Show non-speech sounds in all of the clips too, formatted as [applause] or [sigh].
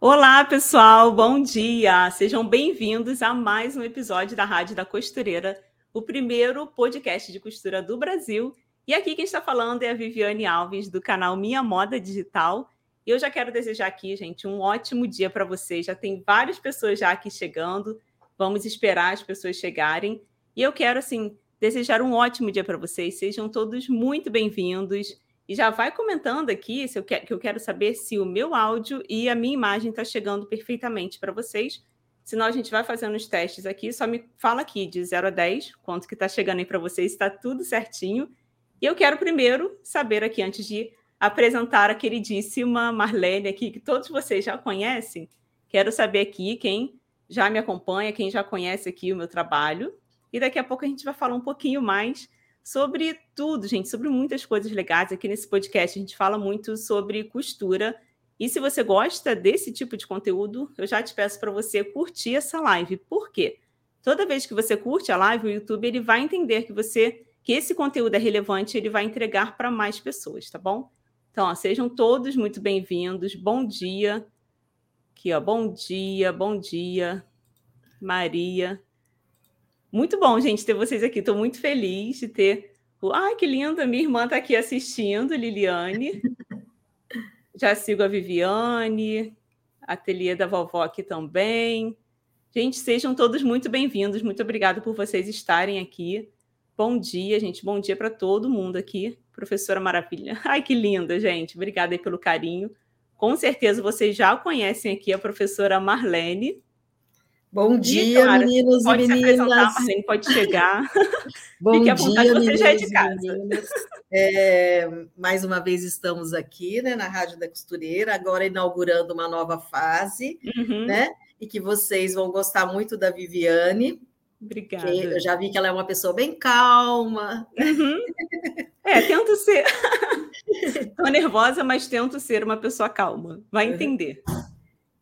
Olá, pessoal, bom dia! Sejam bem-vindos a mais um episódio da Rádio da Costureira, o primeiro podcast de costura do Brasil. E aqui quem está falando é a Viviane Alves, do canal Minha Moda Digital. E eu já quero desejar aqui, gente, um ótimo dia para vocês. Já tem várias pessoas já aqui chegando. Vamos esperar as pessoas chegarem. E eu quero, assim, desejar um ótimo dia para vocês. Sejam todos muito bem-vindos. E já vai comentando aqui se eu que, que eu quero saber se o meu áudio e a minha imagem está chegando perfeitamente para vocês. Senão a gente vai fazendo os testes aqui. Só me fala aqui de 0 a 10, quanto que está chegando aí para vocês, está tudo certinho. E eu quero primeiro saber aqui, antes de apresentar a queridíssima Marlene aqui, que todos vocês já conhecem. Quero saber aqui quem já me acompanha, quem já conhece aqui o meu trabalho. E daqui a pouco a gente vai falar um pouquinho mais sobre tudo, gente, sobre muitas coisas legais. Aqui nesse podcast a gente fala muito sobre costura. E se você gosta desse tipo de conteúdo, eu já te peço para você curtir essa live. Por quê? Toda vez que você curte a live, o YouTube ele vai entender que você que esse conteúdo é relevante, ele vai entregar para mais pessoas, tá bom? Então, ó, sejam todos muito bem-vindos. Bom dia. Aqui, ó, bom dia, bom dia. Maria. Muito bom, gente, ter vocês aqui. Estou muito feliz de ter. Ai, que linda! Minha irmã está aqui assistindo, Liliane. [laughs] Já sigo a Viviane, ateliê da vovó aqui também. Gente, sejam todos muito bem-vindos. Muito obrigada por vocês estarem aqui. Bom dia, gente. Bom dia para todo mundo aqui. Professora Maravilha. [laughs] Ai, que linda, gente. Obrigada aí pelo carinho. Com certeza vocês já conhecem aqui a professora Marlene. Bom dia, Clara, meninos e meninas. Marlene, pode chegar. [laughs] Bom Fique à vontade, dia, você já é de casa. É, mais uma vez estamos aqui né, na Rádio da Costureira, agora inaugurando uma nova fase, uhum. né? E que vocês vão gostar muito da Viviane. Obrigada. Eu já vi que ela é uma pessoa bem calma. Uhum. É, tento ser. [laughs] Estou nervosa, mas tento ser uma pessoa calma. Vai entender.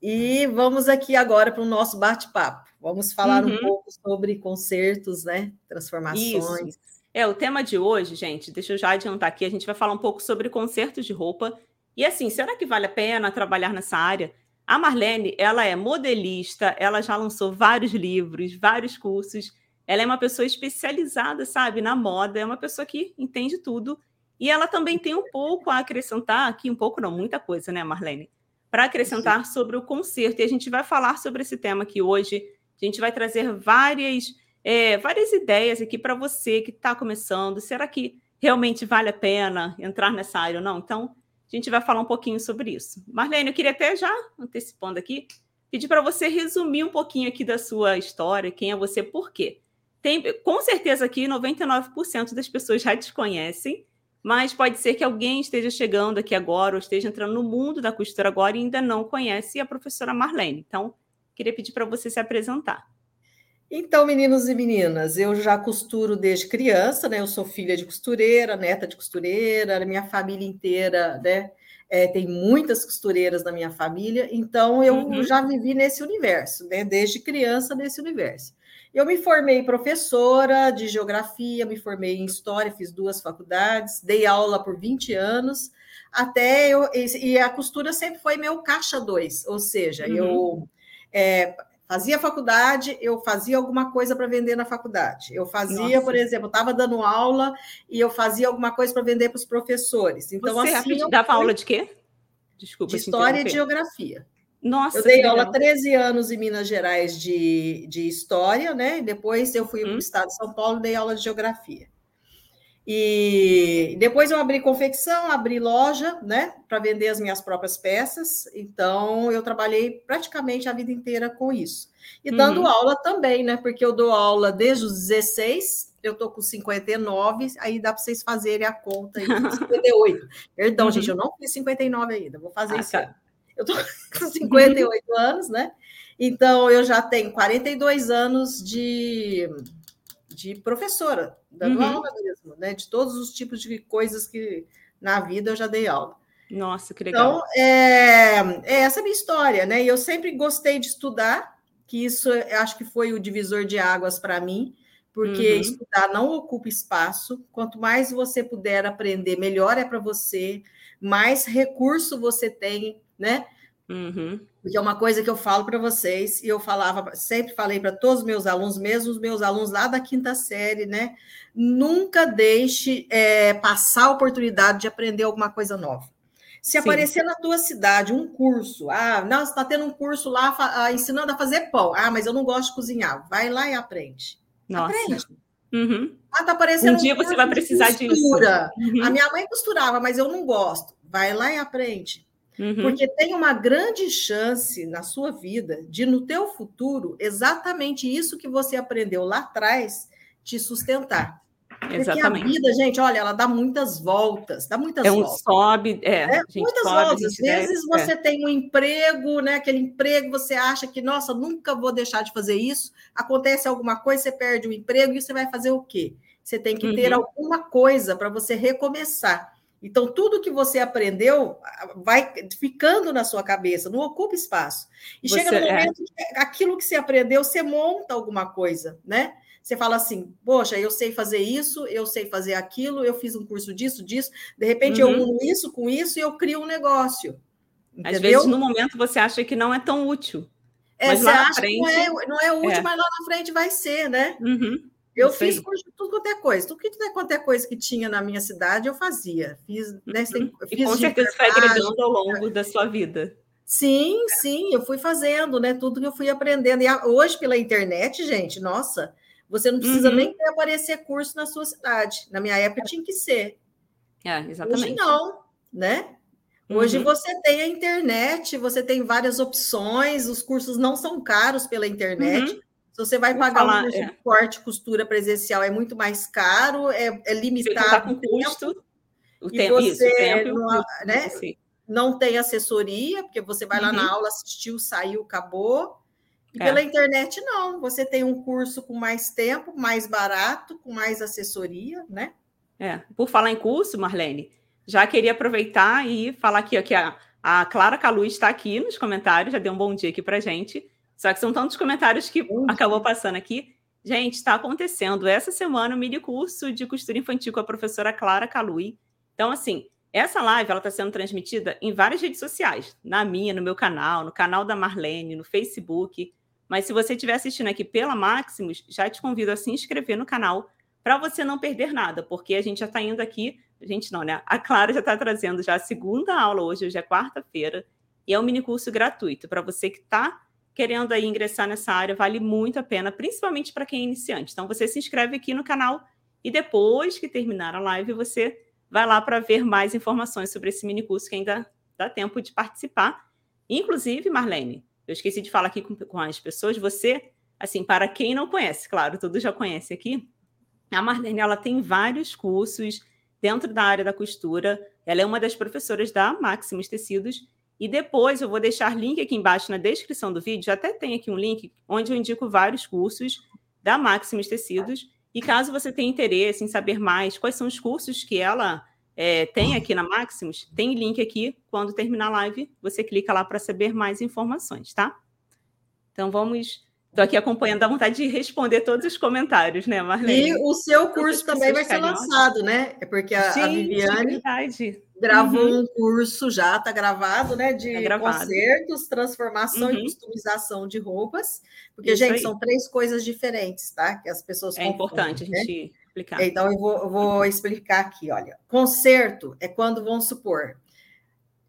E vamos aqui agora para o nosso bate-papo. Vamos falar uhum. um pouco sobre concertos, né? Transformações. Isso. É, o tema de hoje, gente, deixa eu já adiantar aqui, a gente vai falar um pouco sobre concertos de roupa. E assim, será que vale a pena trabalhar nessa área? A Marlene, ela é modelista, ela já lançou vários livros, vários cursos. Ela é uma pessoa especializada, sabe, na moda, é uma pessoa que entende tudo. E ela também tem um pouco a acrescentar aqui, um pouco não, muita coisa, né, Marlene? Para acrescentar sobre o concerto. E a gente vai falar sobre esse tema aqui hoje. A gente vai trazer várias, é, várias ideias aqui para você que está começando. Será que realmente vale a pena entrar nessa área ou não? Então, a gente vai falar um pouquinho sobre isso. Marlene, eu queria até já, antecipando aqui, pedir para você resumir um pouquinho aqui da sua história, quem é você, por quê. Tem, com certeza aqui 99% das pessoas já te conhecem, mas pode ser que alguém esteja chegando aqui agora ou esteja entrando no mundo da costura agora e ainda não conhece a professora Marlene. Então, queria pedir para você se apresentar. Então, meninos e meninas, eu já costuro desde criança, né? Eu sou filha de costureira, neta de costureira, minha família inteira, né? É, tem muitas costureiras na minha família, então eu uhum. já vivi nesse universo, né? Desde criança nesse universo. Eu me formei professora de geografia, me formei em história, fiz duas faculdades, dei aula por 20 anos, até eu. E a costura sempre foi meu caixa dois, ou seja, uhum. eu é, fazia faculdade, eu fazia alguma coisa para vender na faculdade. Eu fazia, Nossa. por exemplo, estava dando aula e eu fazia alguma coisa para vender para os professores. Então, Você assim. Dava aula de quê? Desculpa. De história e de geografia. Nossa, eu dei aula 13 anos em Minas Gerais de, de História, né? E depois eu fui hum. para o estado de São Paulo e dei aula de Geografia. E depois eu abri confecção, abri loja, né, para vender as minhas próprias peças. Então eu trabalhei praticamente a vida inteira com isso. E dando uhum. aula também, né, porque eu dou aula desde os 16, eu tô com 59, aí dá para vocês fazerem a conta aí, 58. [laughs] Perdão, uhum. gente, eu não fiz 59 ainda, vou fazer ah, isso. Eu estou [laughs] com 58 anos, né? Então, eu já tenho 42 anos de, de professora, dando uhum. aula mesmo, né? De todos os tipos de coisas que na vida eu já dei aula. Nossa, que legal. Então, é, é essa a minha história, né? E eu sempre gostei de estudar, que isso acho que foi o divisor de águas para mim, porque uhum. estudar não ocupa espaço. Quanto mais você puder aprender, melhor é para você, mais recurso você tem né? Uhum. Porque é uma coisa que eu falo para vocês, e eu falava, sempre falei para todos os meus alunos, mesmo os meus alunos lá da quinta série, né? Nunca deixe é, passar a oportunidade de aprender alguma coisa nova. Se Sim. aparecer na tua cidade um curso, ah, não, está tendo um curso lá ah, ensinando a fazer pão. Ah, mas eu não gosto de cozinhar. Vai lá e aprende. Nossa. Aprende. Uhum. Ah, tá aparecendo um dia um você vai precisar disso. Uhum. A minha mãe costurava, mas eu não gosto. Vai lá e aprende. Uhum. Porque tem uma grande chance na sua vida de, no teu futuro, exatamente isso que você aprendeu lá atrás te sustentar. Exatamente. Porque a vida, gente, olha, ela dá muitas voltas, dá muitas é um voltas. sobe, é, é muitas sobe, voltas. Às vezes deve, você é. tem um emprego, né? Aquele emprego, você acha que, nossa, nunca vou deixar de fazer isso. Acontece alguma coisa, você perde o emprego e você vai fazer o quê? Você tem que ter uhum. alguma coisa para você recomeçar. Então, tudo que você aprendeu vai ficando na sua cabeça, não ocupa espaço. E você, chega no é. momento é. que aquilo que você aprendeu, você monta alguma coisa, né? Você fala assim, poxa, eu sei fazer isso, eu sei fazer aquilo, eu fiz um curso disso, disso, de repente uhum. eu uno isso com isso e eu crio um negócio. Entendeu? Às vezes, no momento, você acha que não é tão útil. É, mas lá na frente... não, é, não é útil, é. mas lá na frente vai ser, né? Uhum. Eu fiz curso de tudo quanto é coisa. Tudo quanto é coisa que tinha na minha cidade, eu fazia. Fiz, né, uhum. fiz e com certeza foi agregando ao longo da sua vida. Sim, sim, eu fui fazendo, né? Tudo que eu fui aprendendo. E hoje, pela internet, gente, nossa, você não precisa uhum. nem aparecer curso na sua cidade. Na minha época tinha que ser. É, exatamente. Hoje não, né? Hoje uhum. você tem a internet, você tem várias opções, os cursos não são caros pela internet. Uhum. Se você vai Vou pagar falar, um curso é. de corte, costura presencial, é muito mais caro, é, é limitado. com custo. O tempo, você isso, o tempo, não, né, não tem assessoria, porque você vai lá na uhum. aula, assistiu, saiu, acabou. E pela é. internet, não. Você tem um curso com mais tempo, mais barato, com mais assessoria, né? É. Por falar em curso, Marlene, já queria aproveitar e falar aqui ó, que a, a Clara Calu está aqui nos comentários, já deu um bom dia aqui para gente. Só que são tantos comentários que uhum. acabou passando aqui. Gente, está acontecendo essa semana o um mini curso de costura infantil com a professora Clara Calui. Então, assim, essa live ela está sendo transmitida em várias redes sociais, na minha, no meu canal, no canal da Marlene, no Facebook. Mas se você estiver assistindo aqui pela Maximus, já te convido a se inscrever no canal para você não perder nada, porque a gente já está indo aqui, a gente não, né? A Clara já está trazendo já a segunda aula hoje, hoje é quarta-feira, e é um mini curso gratuito para você que está querendo aí ingressar nessa área, vale muito a pena, principalmente para quem é iniciante. Então você se inscreve aqui no canal e depois que terminar a live, você vai lá para ver mais informações sobre esse mini curso que ainda dá tempo de participar. Inclusive, Marlene, eu esqueci de falar aqui com, com as pessoas. Você, assim, para quem não conhece, claro, todos já conhecem aqui, a Marlene ela tem vários cursos dentro da área da costura. Ela é uma das professoras da Maximus Tecidos. E depois eu vou deixar link aqui embaixo na descrição do vídeo. Até tem aqui um link onde eu indico vários cursos da Maximus Tecidos. E caso você tenha interesse em saber mais quais são os cursos que ela é, tem aqui na Maximus, tem link aqui. Quando terminar a live, você clica lá para saber mais informações, tá? Então vamos. Estou aqui acompanhando, dá vontade de responder todos os comentários, né, Marlene? E o seu curso também vai ser lançado, né? É porque a, Gente, a Viviane gravou uhum. um curso já, está gravado, né? De tá concertos, transformação uhum. e customização de roupas. Porque, Isso gente, aí. são três coisas diferentes, tá? Que as pessoas É importante a né? gente. Né? explicar. Então, eu vou, eu vou, explicar aqui, olha. Conserto é quando, vamos supor,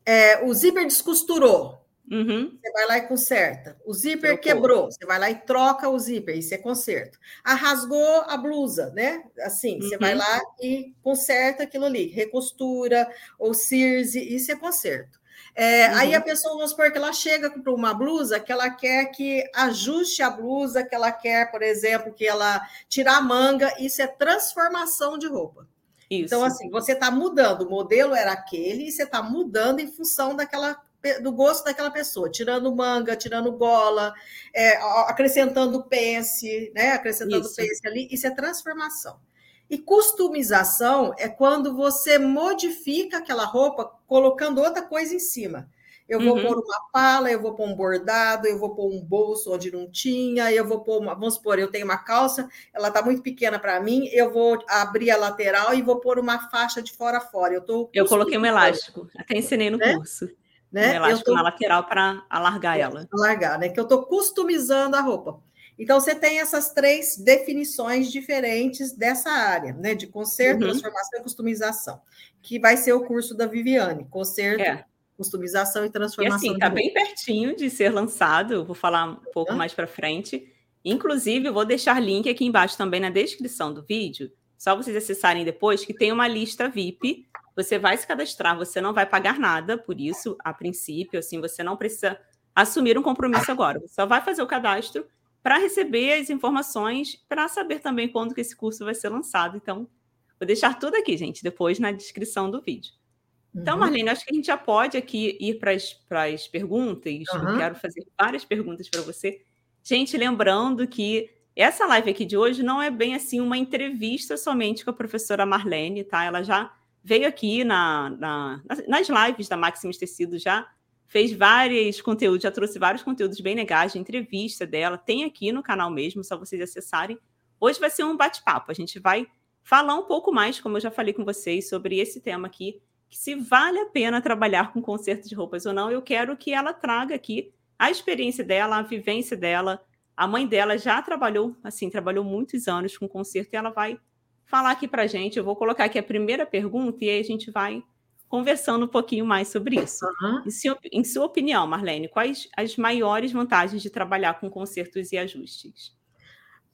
é, o zíper descosturou, uhum. você vai lá e conserta. O zíper Trocou. quebrou, você vai lá e troca o zíper, isso é conserto. Ah, rasgou a blusa, né? Assim, uhum. você vai uhum. lá e conserta aquilo ali, recostura ou circe, isso é conserto. É, uhum. Aí a pessoa, vamos supor que ela chega para uma blusa que ela quer que ajuste a blusa, que ela quer, por exemplo, que ela tirar a manga, isso é transformação de roupa. Isso. Então, assim, você está mudando, o modelo era aquele, e você está mudando em função daquela do gosto daquela pessoa, tirando manga, tirando gola, é, acrescentando pence, né? Acrescentando isso. pence ali, isso é transformação. E customização é quando você modifica aquela roupa colocando outra coisa em cima. Eu vou uhum. pôr uma pala, eu vou pôr um bordado, eu vou pôr um bolso onde não tinha, eu vou pôr uma, vamos supor, eu tenho uma calça, ela está muito pequena para mim, eu vou abrir a lateral e vou pôr uma faixa de fora a fora. Eu, tô eu coloquei um elástico, até ensinei no né? curso. Né? Um elástico tô... na lateral para alargar ela. Alargar, né? Que eu estou customizando a roupa. Então, você tem essas três definições diferentes dessa área, né? De conserto, uhum. transformação e customização, que vai ser o curso da Viviane, conserto, é. customização e transformação. E assim, está bem pertinho de ser lançado, vou falar um pouco uhum. mais para frente. Inclusive, eu vou deixar link aqui embaixo também na descrição do vídeo, só vocês acessarem depois, que tem uma lista VIP. Você vai se cadastrar, você não vai pagar nada por isso, a princípio, assim, você não precisa assumir um compromisso agora. Você só vai fazer o cadastro para receber as informações, para saber também quando que esse curso vai ser lançado. Então, vou deixar tudo aqui, gente, depois na descrição do vídeo. Então, uhum. Marlene, acho que a gente já pode aqui ir para as perguntas. Uhum. Eu quero fazer várias perguntas para você. Gente, lembrando que essa live aqui de hoje não é bem assim uma entrevista somente com a professora Marlene, tá? Ela já veio aqui na, na nas lives da Maximus Tecido, já fez vários conteúdos, já trouxe vários conteúdos bem legais de entrevista dela, tem aqui no canal mesmo, só vocês acessarem. Hoje vai ser um bate-papo, a gente vai falar um pouco mais, como eu já falei com vocês, sobre esse tema aqui, que se vale a pena trabalhar com conserto de roupas ou não, eu quero que ela traga aqui a experiência dela, a vivência dela. A mãe dela já trabalhou, assim, trabalhou muitos anos com conserto e ela vai falar aqui para gente. Eu vou colocar aqui a primeira pergunta e aí a gente vai conversando um pouquinho mais sobre isso. Uhum. Em, sua, em sua opinião, Marlene, quais as maiores vantagens de trabalhar com consertos e ajustes?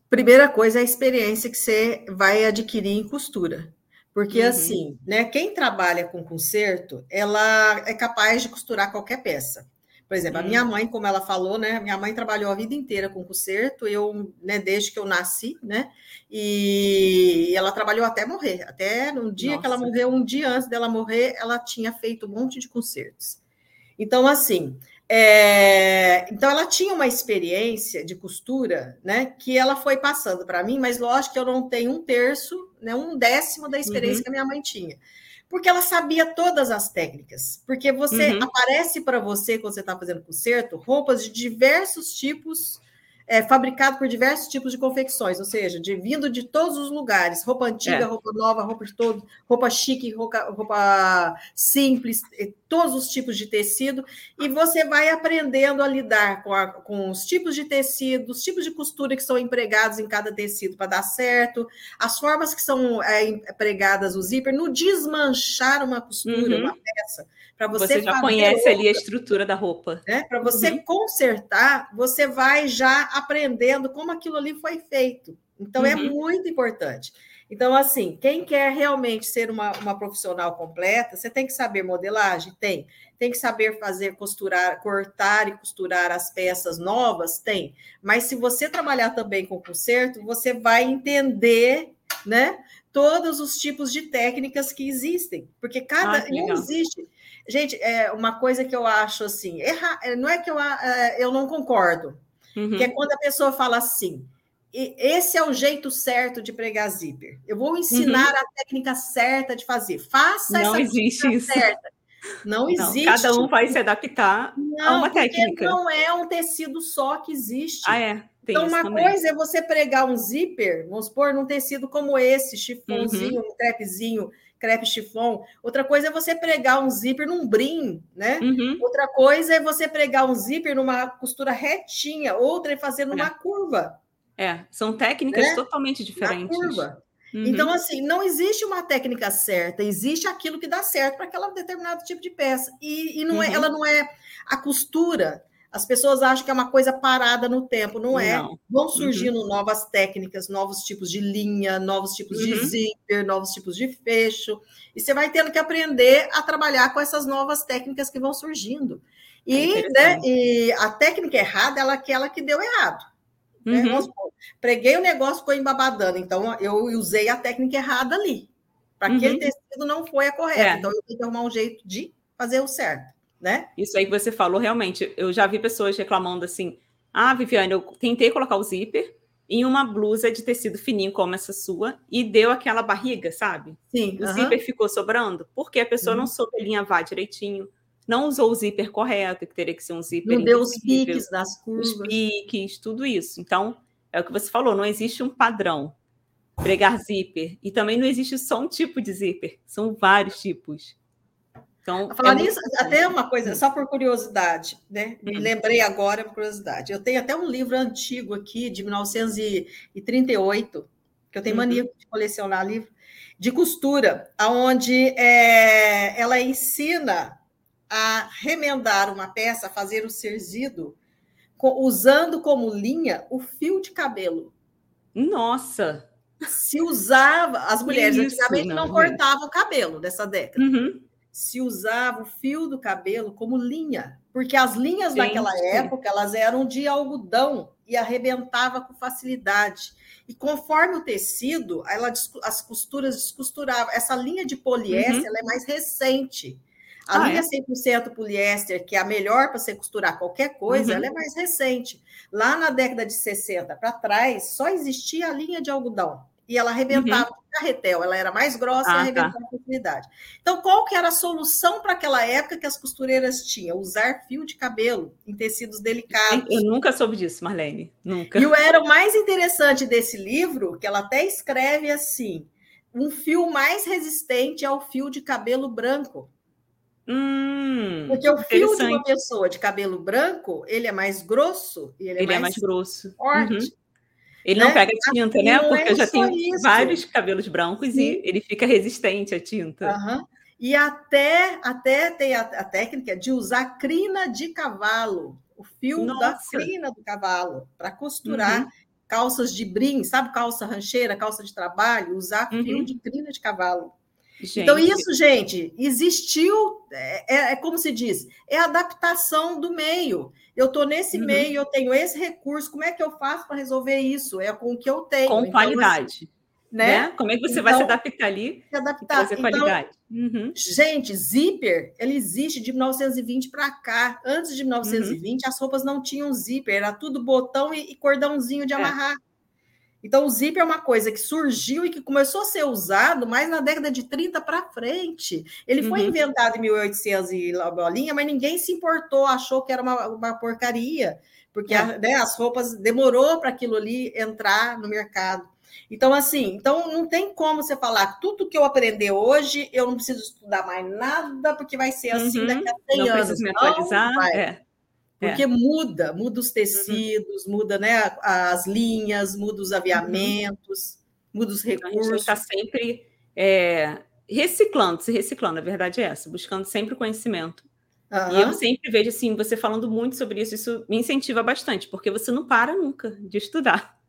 Primeira coisa é a experiência que você vai adquirir em costura. Porque uhum. assim, né, quem trabalha com conserto, ela é capaz de costurar qualquer peça. Por exemplo, a minha hum. mãe, como ela falou, né? Minha mãe trabalhou a vida inteira com conserto, eu, né, desde que eu nasci, né? E ela trabalhou até morrer. Até no dia Nossa. que ela morreu, um dia antes dela morrer, ela tinha feito um monte de concertos. Então, assim, é... então ela tinha uma experiência de costura, né? Que ela foi passando para mim, mas lógico que eu não tenho um terço, né? Um décimo da experiência uhum. que a minha mãe tinha porque ela sabia todas as técnicas. Porque você uhum. aparece para você, quando você está fazendo conserto, roupas de diversos tipos é, fabricado por diversos tipos de confecções, ou seja, de vindo de todos os lugares, roupa antiga, é. roupa nova, roupa de todo, roupa chique, roupa, roupa simples, todos os tipos de tecido, e você vai aprendendo a lidar com, a, com os tipos de tecido, os tipos de costura que são empregados em cada tecido para dar certo, as formas que são é, empregadas o zíper, no desmanchar uma costura, uhum. uma peça. Para você, você já conhece ali a estrutura da roupa. Né? Para você uhum. consertar, você vai já aprendendo como aquilo ali foi feito. Então, é uhum. é muito importante. Então, assim, quem quer realmente ser uma, uma profissional completa, você tem que saber modelagem? Tem. Tem que saber fazer, costurar, cortar e costurar as peças novas? Tem. Mas se você trabalhar também com conserto, você vai entender, né? Todos os tipos de técnicas que existem. Porque cada. Ah, não existe. Gente, é uma coisa que eu acho assim, erra, não é que eu, é, eu não concordo, uhum. que é quando a pessoa fala assim, esse é o jeito certo de pregar zíper. Eu vou ensinar uhum. a técnica certa de fazer. Faça não essa existe isso. certa. Não existe. Não, cada um vai se adaptar não, a uma técnica. Não é um tecido só que existe. Ah, é. Tem então, uma também. coisa é você pregar um zíper, vamos supor, num tecido como esse, chifãozinho, uhum. um crepezinho, crepe chifon. Outra coisa é você pregar um zíper num brim, né? Uhum. Outra coisa é você pregar um zíper numa costura retinha, outra é fazer numa é. curva. É, são técnicas né? totalmente diferentes. Na curva. Uhum. Então, assim, não existe uma técnica certa, existe aquilo que dá certo para aquele determinado tipo de peça. E, e não é, uhum. é, ela não é a costura as pessoas acham que é uma coisa parada no tempo, não é? Não. Vão uhum. surgindo uhum. novas técnicas, novos tipos de linha, novos tipos uhum. de zíper, novos tipos de fecho, e você vai tendo que aprender a trabalhar com essas novas técnicas que vão surgindo. E, é né, e a técnica errada é aquela que deu errado. Né? Uhum. Né? Preguei o negócio, ficou embabadando, então eu usei a técnica errada ali. Para aquele uhum. tecido não foi a correta. É. Então eu tenho que arrumar um jeito de fazer o certo né? Isso aí que você falou, realmente, eu já vi pessoas reclamando assim: ah, Viviane, eu tentei colocar o zíper em uma blusa de tecido fininho como essa sua e deu aquela barriga, sabe? Sim. O uh -huh. zíper ficou sobrando porque a pessoa não soube alinhavar direitinho, não usou o zíper correto, que teria que ser um zíper. Não deu os piques das curvas. Os piques, tudo isso. Então, é o que você falou, não existe um padrão pregar zíper. E também não existe só um tipo de zíper, são vários tipos. Então, falar é nisso, até uma coisa, só por curiosidade, né? Me hum. lembrei agora por curiosidade. Eu tenho até um livro antigo aqui, de 1938, que eu tenho uhum. mania de colecionar livro, de costura, onde é, ela ensina a remendar uma peça, a fazer o serzido, usando como linha o fio de cabelo. Nossa! Se usava, as mulheres Isso, antigamente não, não cortavam o cabelo dessa década. Uhum. Se usava o fio do cabelo como linha, porque as linhas Gente. daquela época elas eram de algodão e arrebentava com facilidade. E conforme o tecido, ela, as costuras descosturavam. Essa linha de poliéster uhum. é mais recente. A ah, linha é? 100% poliéster, que é a melhor para você costurar qualquer coisa, uhum. ela é mais recente. Lá na década de 60 para trás, só existia a linha de algodão. E ela arrebentava uhum. carretel, ela era mais grossa ah, e arrebentava tá. com facilidade. Então, qual que era a solução para aquela época que as costureiras tinham? Usar fio de cabelo em tecidos delicados. Eu nunca soube disso, Marlene. Nunca. E o era o mais interessante desse livro, que ela até escreve assim: um fio mais resistente ao fio de cabelo branco. Hum, Porque o fio de uma pessoa de cabelo branco, ele é mais grosso e ele, é, ele mais, é mais grosso. Forte. Uhum. Ele não pega tinta, né? Porque é eu já tenho isso. vários cabelos brancos Sim. e ele fica resistente à tinta. Uhum. E até, até tem a, a, técnica de usar crina de cavalo, o fio Nossa. da crina do cavalo, para costurar uhum. calças de brim, sabe? Calça rancheira, calça de trabalho, usar uhum. fio de crina de cavalo. Gente. Então, isso, gente, existiu, é, é, é, como se diz, é adaptação do meio. Eu estou nesse uhum. meio, eu tenho esse recurso, como é que eu faço para resolver isso? É com o que eu tenho. Com então, qualidade. Assim, né? né? Como é que você então, vai se então, adaptar ali? Se adaptar. Então, qualidade. Uhum. Gente, zíper, ele existe de 1920 para cá. Antes de 1920, uhum. as roupas não tinham zíper, era tudo botão e, e cordãozinho de é. Então, o zíper é uma coisa que surgiu e que começou a ser usado mais na década de 30 para frente. Ele uhum. foi inventado em 1800 e bolinha, mas ninguém se importou, achou que era uma, uma porcaria, porque é. né, as roupas demorou para aquilo ali entrar no mercado. Então, assim, então não tem como você falar tudo que eu aprendi hoje, eu não preciso estudar mais nada, porque vai ser assim uhum. daqui a 100 não anos. Me atualizar, não, é. Porque é. muda, muda os uhum. tecidos, uhum. muda né, as linhas, muda os aviamentos, uhum. muda os recursos. Então, a gente está sempre é, reciclando, se reciclando, a verdade é essa, buscando sempre conhecimento. Uhum. E eu sempre vejo assim, você falando muito sobre isso, isso me incentiva bastante, porque você não para nunca de estudar. [laughs]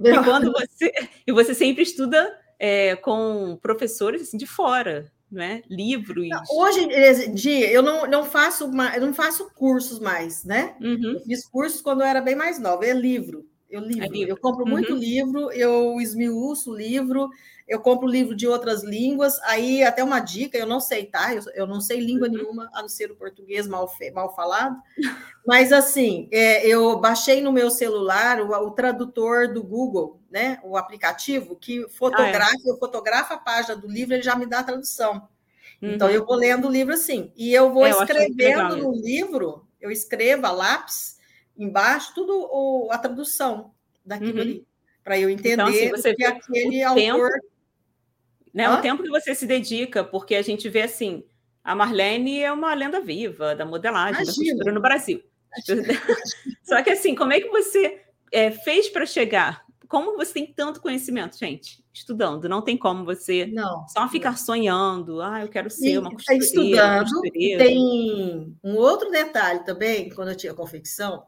E quando você, e você sempre estuda é, com professores assim, de fora, né? livros. Hoje em dia eu não, não faço uma, eu não faço cursos mais, né? Uhum. Eu fiz cursos quando eu era bem mais nova, é livro. Eu livro, é livro. eu compro uhum. muito livro, eu esmiuço livro, eu compro livro de outras línguas. Aí até uma dica, eu não sei, tá? Eu, eu não sei língua uhum. nenhuma, a não ser o português mal, mal falado. [laughs] Mas assim, é, eu baixei no meu celular o, o, tradutor do Google, né? O aplicativo que fotografa, ah, é. eu fotografo a página do livro, ele já me dá a tradução. Uhum. Então eu vou lendo o livro assim, e eu vou é, escrevendo no livro, eu escrevo a lápis embaixo tudo o, a tradução daquilo uhum. ali, para eu entender então, assim, você que aquele autor tempo né? O tempo que você se dedica, porque a gente vê assim, a Marlene é uma lenda viva da modelagem, Imagina. da costura no Brasil. [laughs] Só que assim, como é que você é, fez para chegar? Como você tem tanto conhecimento, gente? Estudando, não tem como você não, só ficar não. sonhando. Ah, eu quero ser uma costureira. Estudando, costureira. tem um outro detalhe também, quando eu tinha confecção.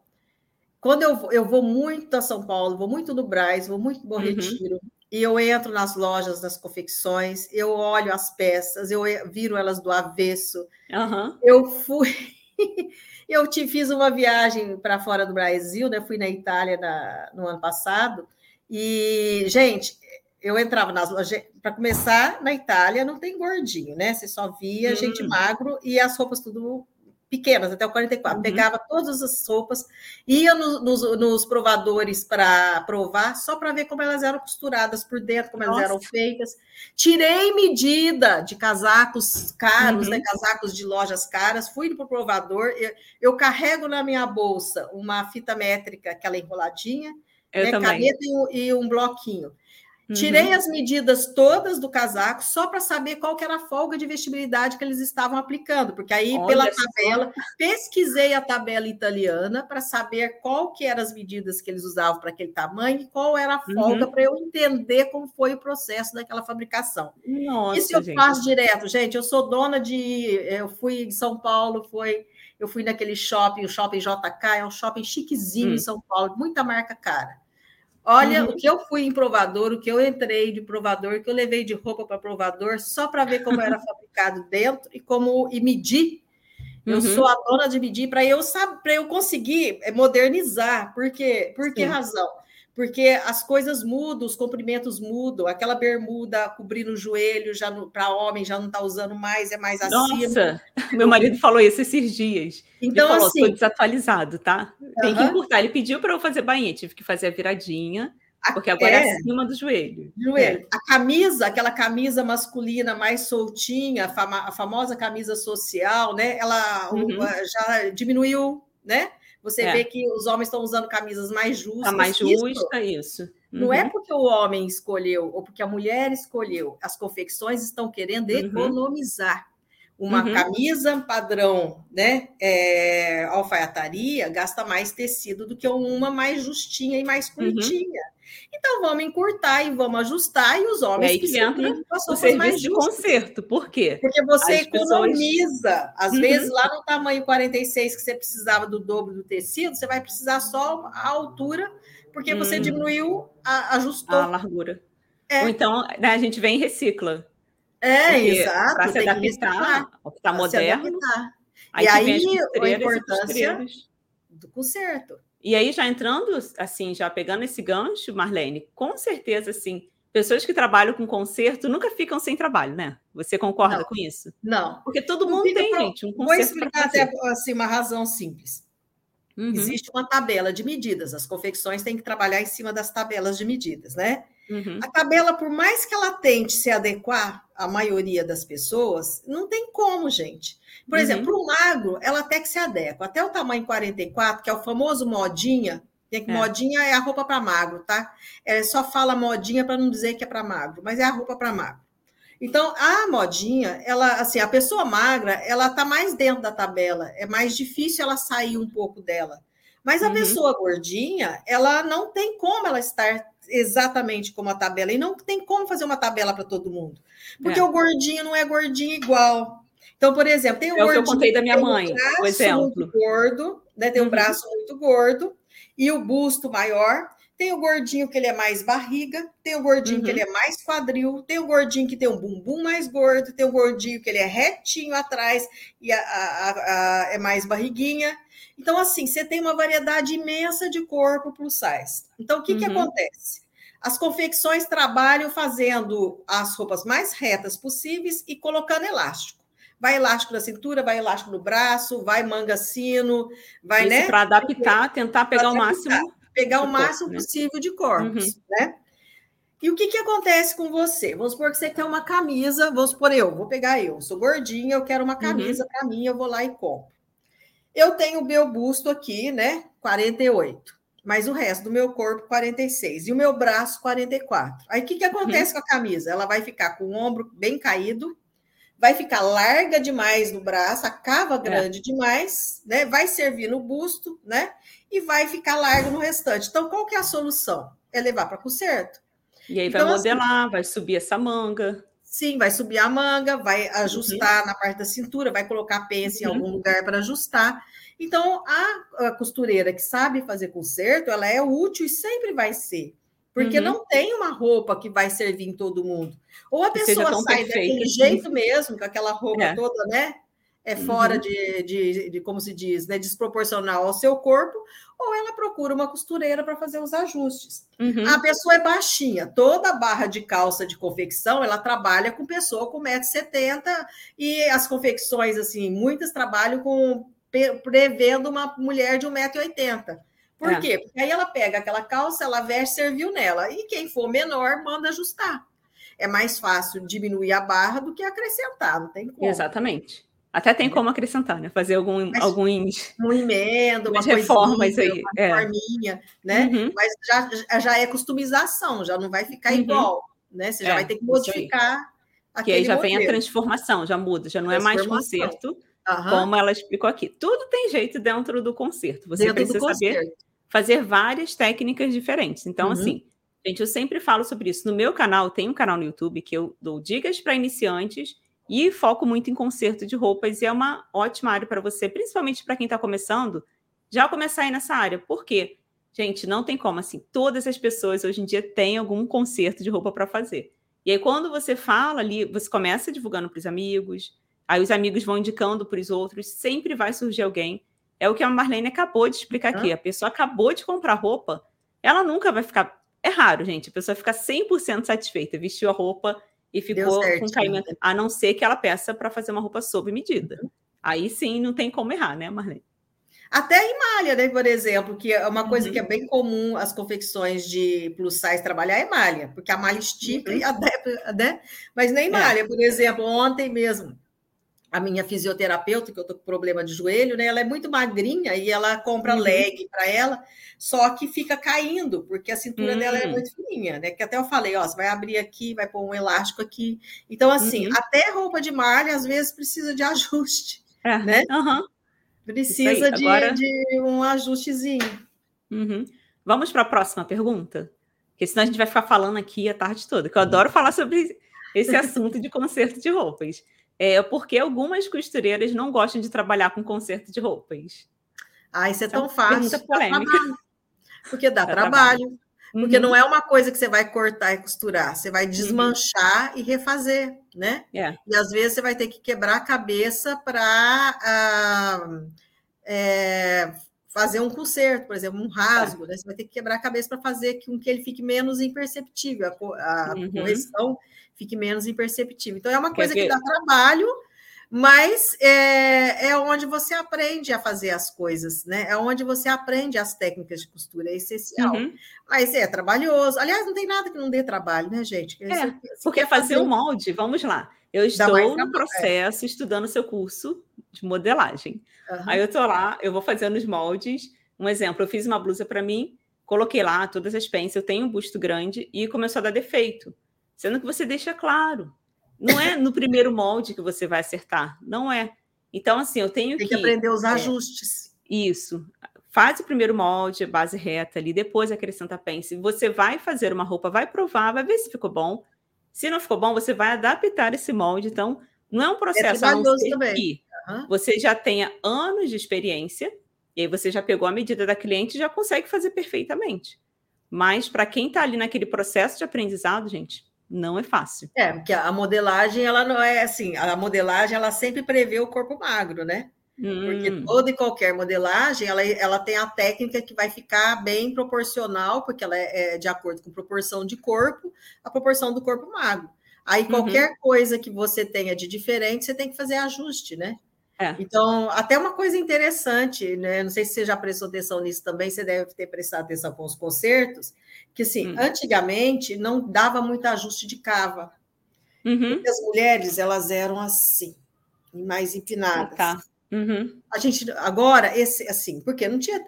Quando eu, eu vou muito a São Paulo, vou muito no Braz, vou muito no uhum. Retiro, e eu entro nas lojas das confecções, eu olho as peças, eu viro elas do avesso. Uhum. Eu fui, [laughs] eu te fiz uma viagem para fora do Brasil, né? Fui na Itália na, no ano passado e gente, eu entrava nas lojas. Para começar, na Itália não tem gordinho, né? Você só via hum. gente magro e as roupas tudo pequenas, até o 44. Uhum. Pegava todas as roupas, ia no, nos, nos, provadores para provar, só para ver como elas eram costuradas por dentro, como Nossa. elas eram feitas. Tirei medida de casacos caros, né, uhum. né, casacos de lojas caras, fui para o provador, eu, eu, carrego na minha bolsa uma fita métrica, aquela enroladinha, né, caneta e um, e um bloquinho. Tirei uhum. as medidas todas do casaco só para saber qual que era a folga de vestibilidade que eles estavam aplicando, porque aí Olha pela tabela pesquisei a tabela italiana para saber qual que eram as medidas que eles usavam para aquele tamanho e qual era a folga uhum. para eu entender como foi o processo daquela fabricação. Nossa, Isso eu gente. faço direto, gente. Eu sou dona de, eu fui em São Paulo, foi eu fui naquele shopping, o shopping JK, é um shopping chiquezinho hum. em São Paulo, muita marca cara. Olha, uhum. o que eu fui em provador, o que eu entrei de provador, o que eu levei de roupa para provador, só para ver como era [laughs] fabricado dentro e como e medir. Eu uhum. sou a dona de medir para eu saber, para eu conseguir eh, modernizar. Por quê? Por que Sim. razão? Porque as coisas mudam, os comprimentos mudam, aquela bermuda cobrindo o joelho já para homem já não está usando mais, é mais Nossa, acima. Nossa, meu marido falou isso esses dias. Então, ele falou, assim, estou desatualizado, tá? Tem uh -huh. que encurtar. Ele pediu para eu fazer bainha, tive que fazer a viradinha, porque agora é, é acima do joelho. Joelho. É. A camisa, aquela camisa masculina mais soltinha, a, fama, a famosa camisa social, né? Ela uhum. já diminuiu, né? Você é. vê que os homens estão usando camisas mais justas. Está mais justa, isso. isso. Uhum. Não é uhum. porque o homem escolheu ou porque a mulher escolheu. As confecções estão querendo uhum. economizar. Uma uhum. camisa padrão, né? É, alfaiataria gasta mais tecido do que uma mais justinha e mais uhum. Então vamos encurtar e vamos ajustar, e os homens e que entra o serviço mais de conserto. Por quê? Porque você As economiza. Pessoas... Às uhum. vezes, lá no tamanho 46, que você precisava do dobro do tecido, você vai precisar só a altura, porque você hum. diminuiu, a, ajustou. A largura. É. Ou então, né, a gente vem e recicla. É, exato. Para se adaptar ao que está moderno. Aí e aí, a importância do conserto. E aí, já entrando, assim, já pegando esse gancho, Marlene, com certeza, assim, pessoas que trabalham com conserto nunca ficam sem trabalho, né? Você concorda não, com isso? Não. Porque todo mundo tem, pro... gente, um conserto. Vou explicar até assim, uma razão simples. Uhum. Existe uma tabela de medidas, as confecções têm que trabalhar em cima das tabelas de medidas, né? Uhum. A tabela, por mais que ela tente se adequar à maioria das pessoas, não tem como, gente. Por uhum. exemplo, o magro, ela até que se adequa. Até o tamanho 44, que é o famoso modinha, é. modinha é a roupa para magro, tá? É, só fala modinha para não dizer que é para magro, mas é a roupa para magro. Então, a modinha, ela, assim, a pessoa magra, ela tá mais dentro da tabela, é mais difícil ela sair um pouco dela. Mas a uhum. pessoa gordinha, ela não tem como ela estar exatamente como a tabela. E não tem como fazer uma tabela para todo mundo. Porque é. o gordinho não é gordinho igual. Então, por exemplo, tem um é gordinho. O que eu contei da minha mãe, um por exemplo. Muito gordo, né? Tem um uhum. braço muito gordo e o busto maior. Tem o gordinho que ele é mais barriga, tem o gordinho uhum. que ele é mais quadril, tem o gordinho que tem um bumbum mais gordo, tem o gordinho que ele é retinho atrás e a, a, a, é mais barriguinha. Então, assim, você tem uma variedade imensa de corpo plus size. Então, o que, uhum. que acontece? As confecções trabalham fazendo as roupas mais retas possíveis e colocando elástico. Vai elástico na cintura, vai elástico no braço, vai manga sino, vai, Isso né? Para adaptar, tentar pegar o máximo. Pegar o máximo corpo, né? possível de corpos, uhum. né? E o que, que acontece com você? Vamos supor que você quer uma camisa, vamos supor eu, vou pegar eu, sou gordinha, eu quero uma uhum. camisa uhum. para mim, eu vou lá e compro. Eu tenho o meu busto aqui, né? 48. Mas o resto do meu corpo, 46. E o meu braço, 44. Aí o que, que acontece uhum. com a camisa? Ela vai ficar com o ombro bem caído, vai ficar larga demais no braço, a cava é. grande é. demais, né? Vai servir no busto, né? E vai ficar largo no restante. Então, qual que é a solução? É levar para conserto. E aí vai então, assim modelar, assim, vai subir essa manga. Sim, vai subir a manga, vai ajustar uhum. na parte da cintura, vai colocar pence uhum. em algum lugar para ajustar. Então, a, a, costureira que sabe fazer conserto, ela é útil e sempre vai ser. Porque uhum. não tem uma roupa que vai servir em todo mundo. Ou a pessoa sai daquele jeito mesmo, com aquela roupa é. toda, né? é fora uhum. de, de, de, como se diz, né, desproporcional ao seu corpo, ou ela procura uma costureira para fazer os ajustes. Uhum. A pessoa é baixinha, toda barra de calça de confecção, ela trabalha com pessoa com 1,70m, e as confecções, assim, muitas trabalham com prevendo uma mulher de 1,80m. Por é. quê? Porque aí ela pega aquela calça, ela veste, serviu nela, e quem for menor, manda ajustar. É mais fácil diminuir a barra do que acrescentar, não tem como. Exatamente. Até tem como acrescentar, né? Fazer algum, Mas, alguns. Um emenda, uma reformas aí. Uma é. forminha, né? Uhum. Mas já, já é customização, já não vai ficar uhum. igual, né? Você já é, vai ter que modificar. Que aí já modelo. vem a transformação, já muda, já não é mais conserto, uhum. como ela explicou aqui. Tudo tem jeito dentro do conserto. Você dentro precisa saber fazer várias técnicas diferentes. Então, uhum. assim, gente, eu sempre falo sobre isso. No meu canal, tem um canal no YouTube que eu dou dicas para iniciantes e foco muito em conserto de roupas e é uma ótima área para você, principalmente para quem está começando, já começar aí nessa área. Por quê? Gente, não tem como assim. Todas as pessoas hoje em dia têm algum conserto de roupa para fazer. E aí, quando você fala ali, você começa divulgando para os amigos, aí os amigos vão indicando para os outros, sempre vai surgir alguém. É o que a Marlene acabou de explicar aqui. A pessoa acabou de comprar roupa, ela nunca vai ficar. É raro, gente, a pessoa ficar 100% satisfeita, vestiu a roupa e ficou certo, com caimento, a não ser que ela peça para fazer uma roupa sob medida. Uhum. Aí sim não tem como errar, né, Marlene? Até em malha, né, por exemplo, que é uma coisa uhum. que é bem comum as confecções de plus size trabalhar é malha, porque a malha estica, uhum. [laughs] né? Mas nem é. malha, é. por exemplo, ontem mesmo a minha fisioterapeuta, que eu tô com problema de joelho, né? Ela é muito magrinha e ela compra uhum. leg para ela, só que fica caindo, porque a cintura uhum. dela é hum. muito fininha, né? Que até eu falei, ó, você vai abrir aqui, vai pôr um elástico aqui. Então, assim, uhum. até roupa de malha às vezes precisa de [laughs] ajuste, é. né? Precisa de, Agora... de, um ajustezinho. Uhum. Vamos para a próxima pergunta? Porque senão a gente vai ficar falando aqui a tarde toda, que eu adoro falar sobre esse assunto de conserto de roupas é porque algumas costureiras não gostam de trabalhar com conserto de roupas. Ah, isso é tão fácil. polêmica. Porque dá, [laughs] dá trabalho. trabalho. Porque uhum. não é uma coisa que você vai cortar e costurar, você vai uhum. desmanchar uhum. e refazer, né? É. E às vezes você vai ter que quebrar a cabeça para ah, é, fazer um conserto, por exemplo, um rasgo, é. né? Você vai ter que quebrar a cabeça para fazer com que ele fique menos imperceptível, a, a uhum. correção fique menos imperceptível. Então, é uma coisa que dá trabalho, mas é, é onde você aprende a fazer as coisas, né? É onde você aprende as técnicas de costura, é essencial. Uhum. Mas é trabalhoso. Aliás, não tem nada que não dê trabalho, né, gente? É, porque fazer o um molde, vamos lá. Eu estou no processo, estudando seu curso de modelagem. Uhum. Aí eu estou lá, eu vou fazendo os moldes. Um exemplo, eu fiz uma blusa para mim, coloquei lá todas as peças, eu tenho um busto grande e começou a dar defeito sendo que você deixa claro. Não é no primeiro molde que você vai acertar, não é. Então, assim, eu tenho Tem que. Tem que aprender os é, ajustes. Isso. Faz o primeiro molde, base reta ali, depois acrescenta pence. Você vai fazer uma roupa, vai provar, vai ver se ficou bom. Se não ficou bom, você vai adaptar esse molde. Então, não é um processo é a não ser também. que uhum. você já tenha anos de experiência, e aí você já pegou a medida da cliente e já consegue fazer perfeitamente. Mas para quem está ali naquele processo de aprendizado, gente, não é fácil. É, porque a modelagem, ela não é assim, a modelagem, ela sempre prevê o corpo magro, né? Hum. Porque toda e qualquer modelagem, ela, ela tem a técnica que vai ficar bem proporcional, porque ela é, é de acordo com proporção de corpo, a proporção do corpo magro. Aí, uhum. qualquer uhum. coisa que você tenha de diferente, você tem que fazer ajuste, né? É. Então, até uma coisa interessante, né? Não sei se você já prestou atenção nisso também, você deve ter prestado atenção com os concertos, que assim, hum. antigamente não dava muito ajuste de cava. Uhum. As mulheres, elas eram assim, mais empinadas. Tá. Uhum. A gente agora esse assim, porque não tinha,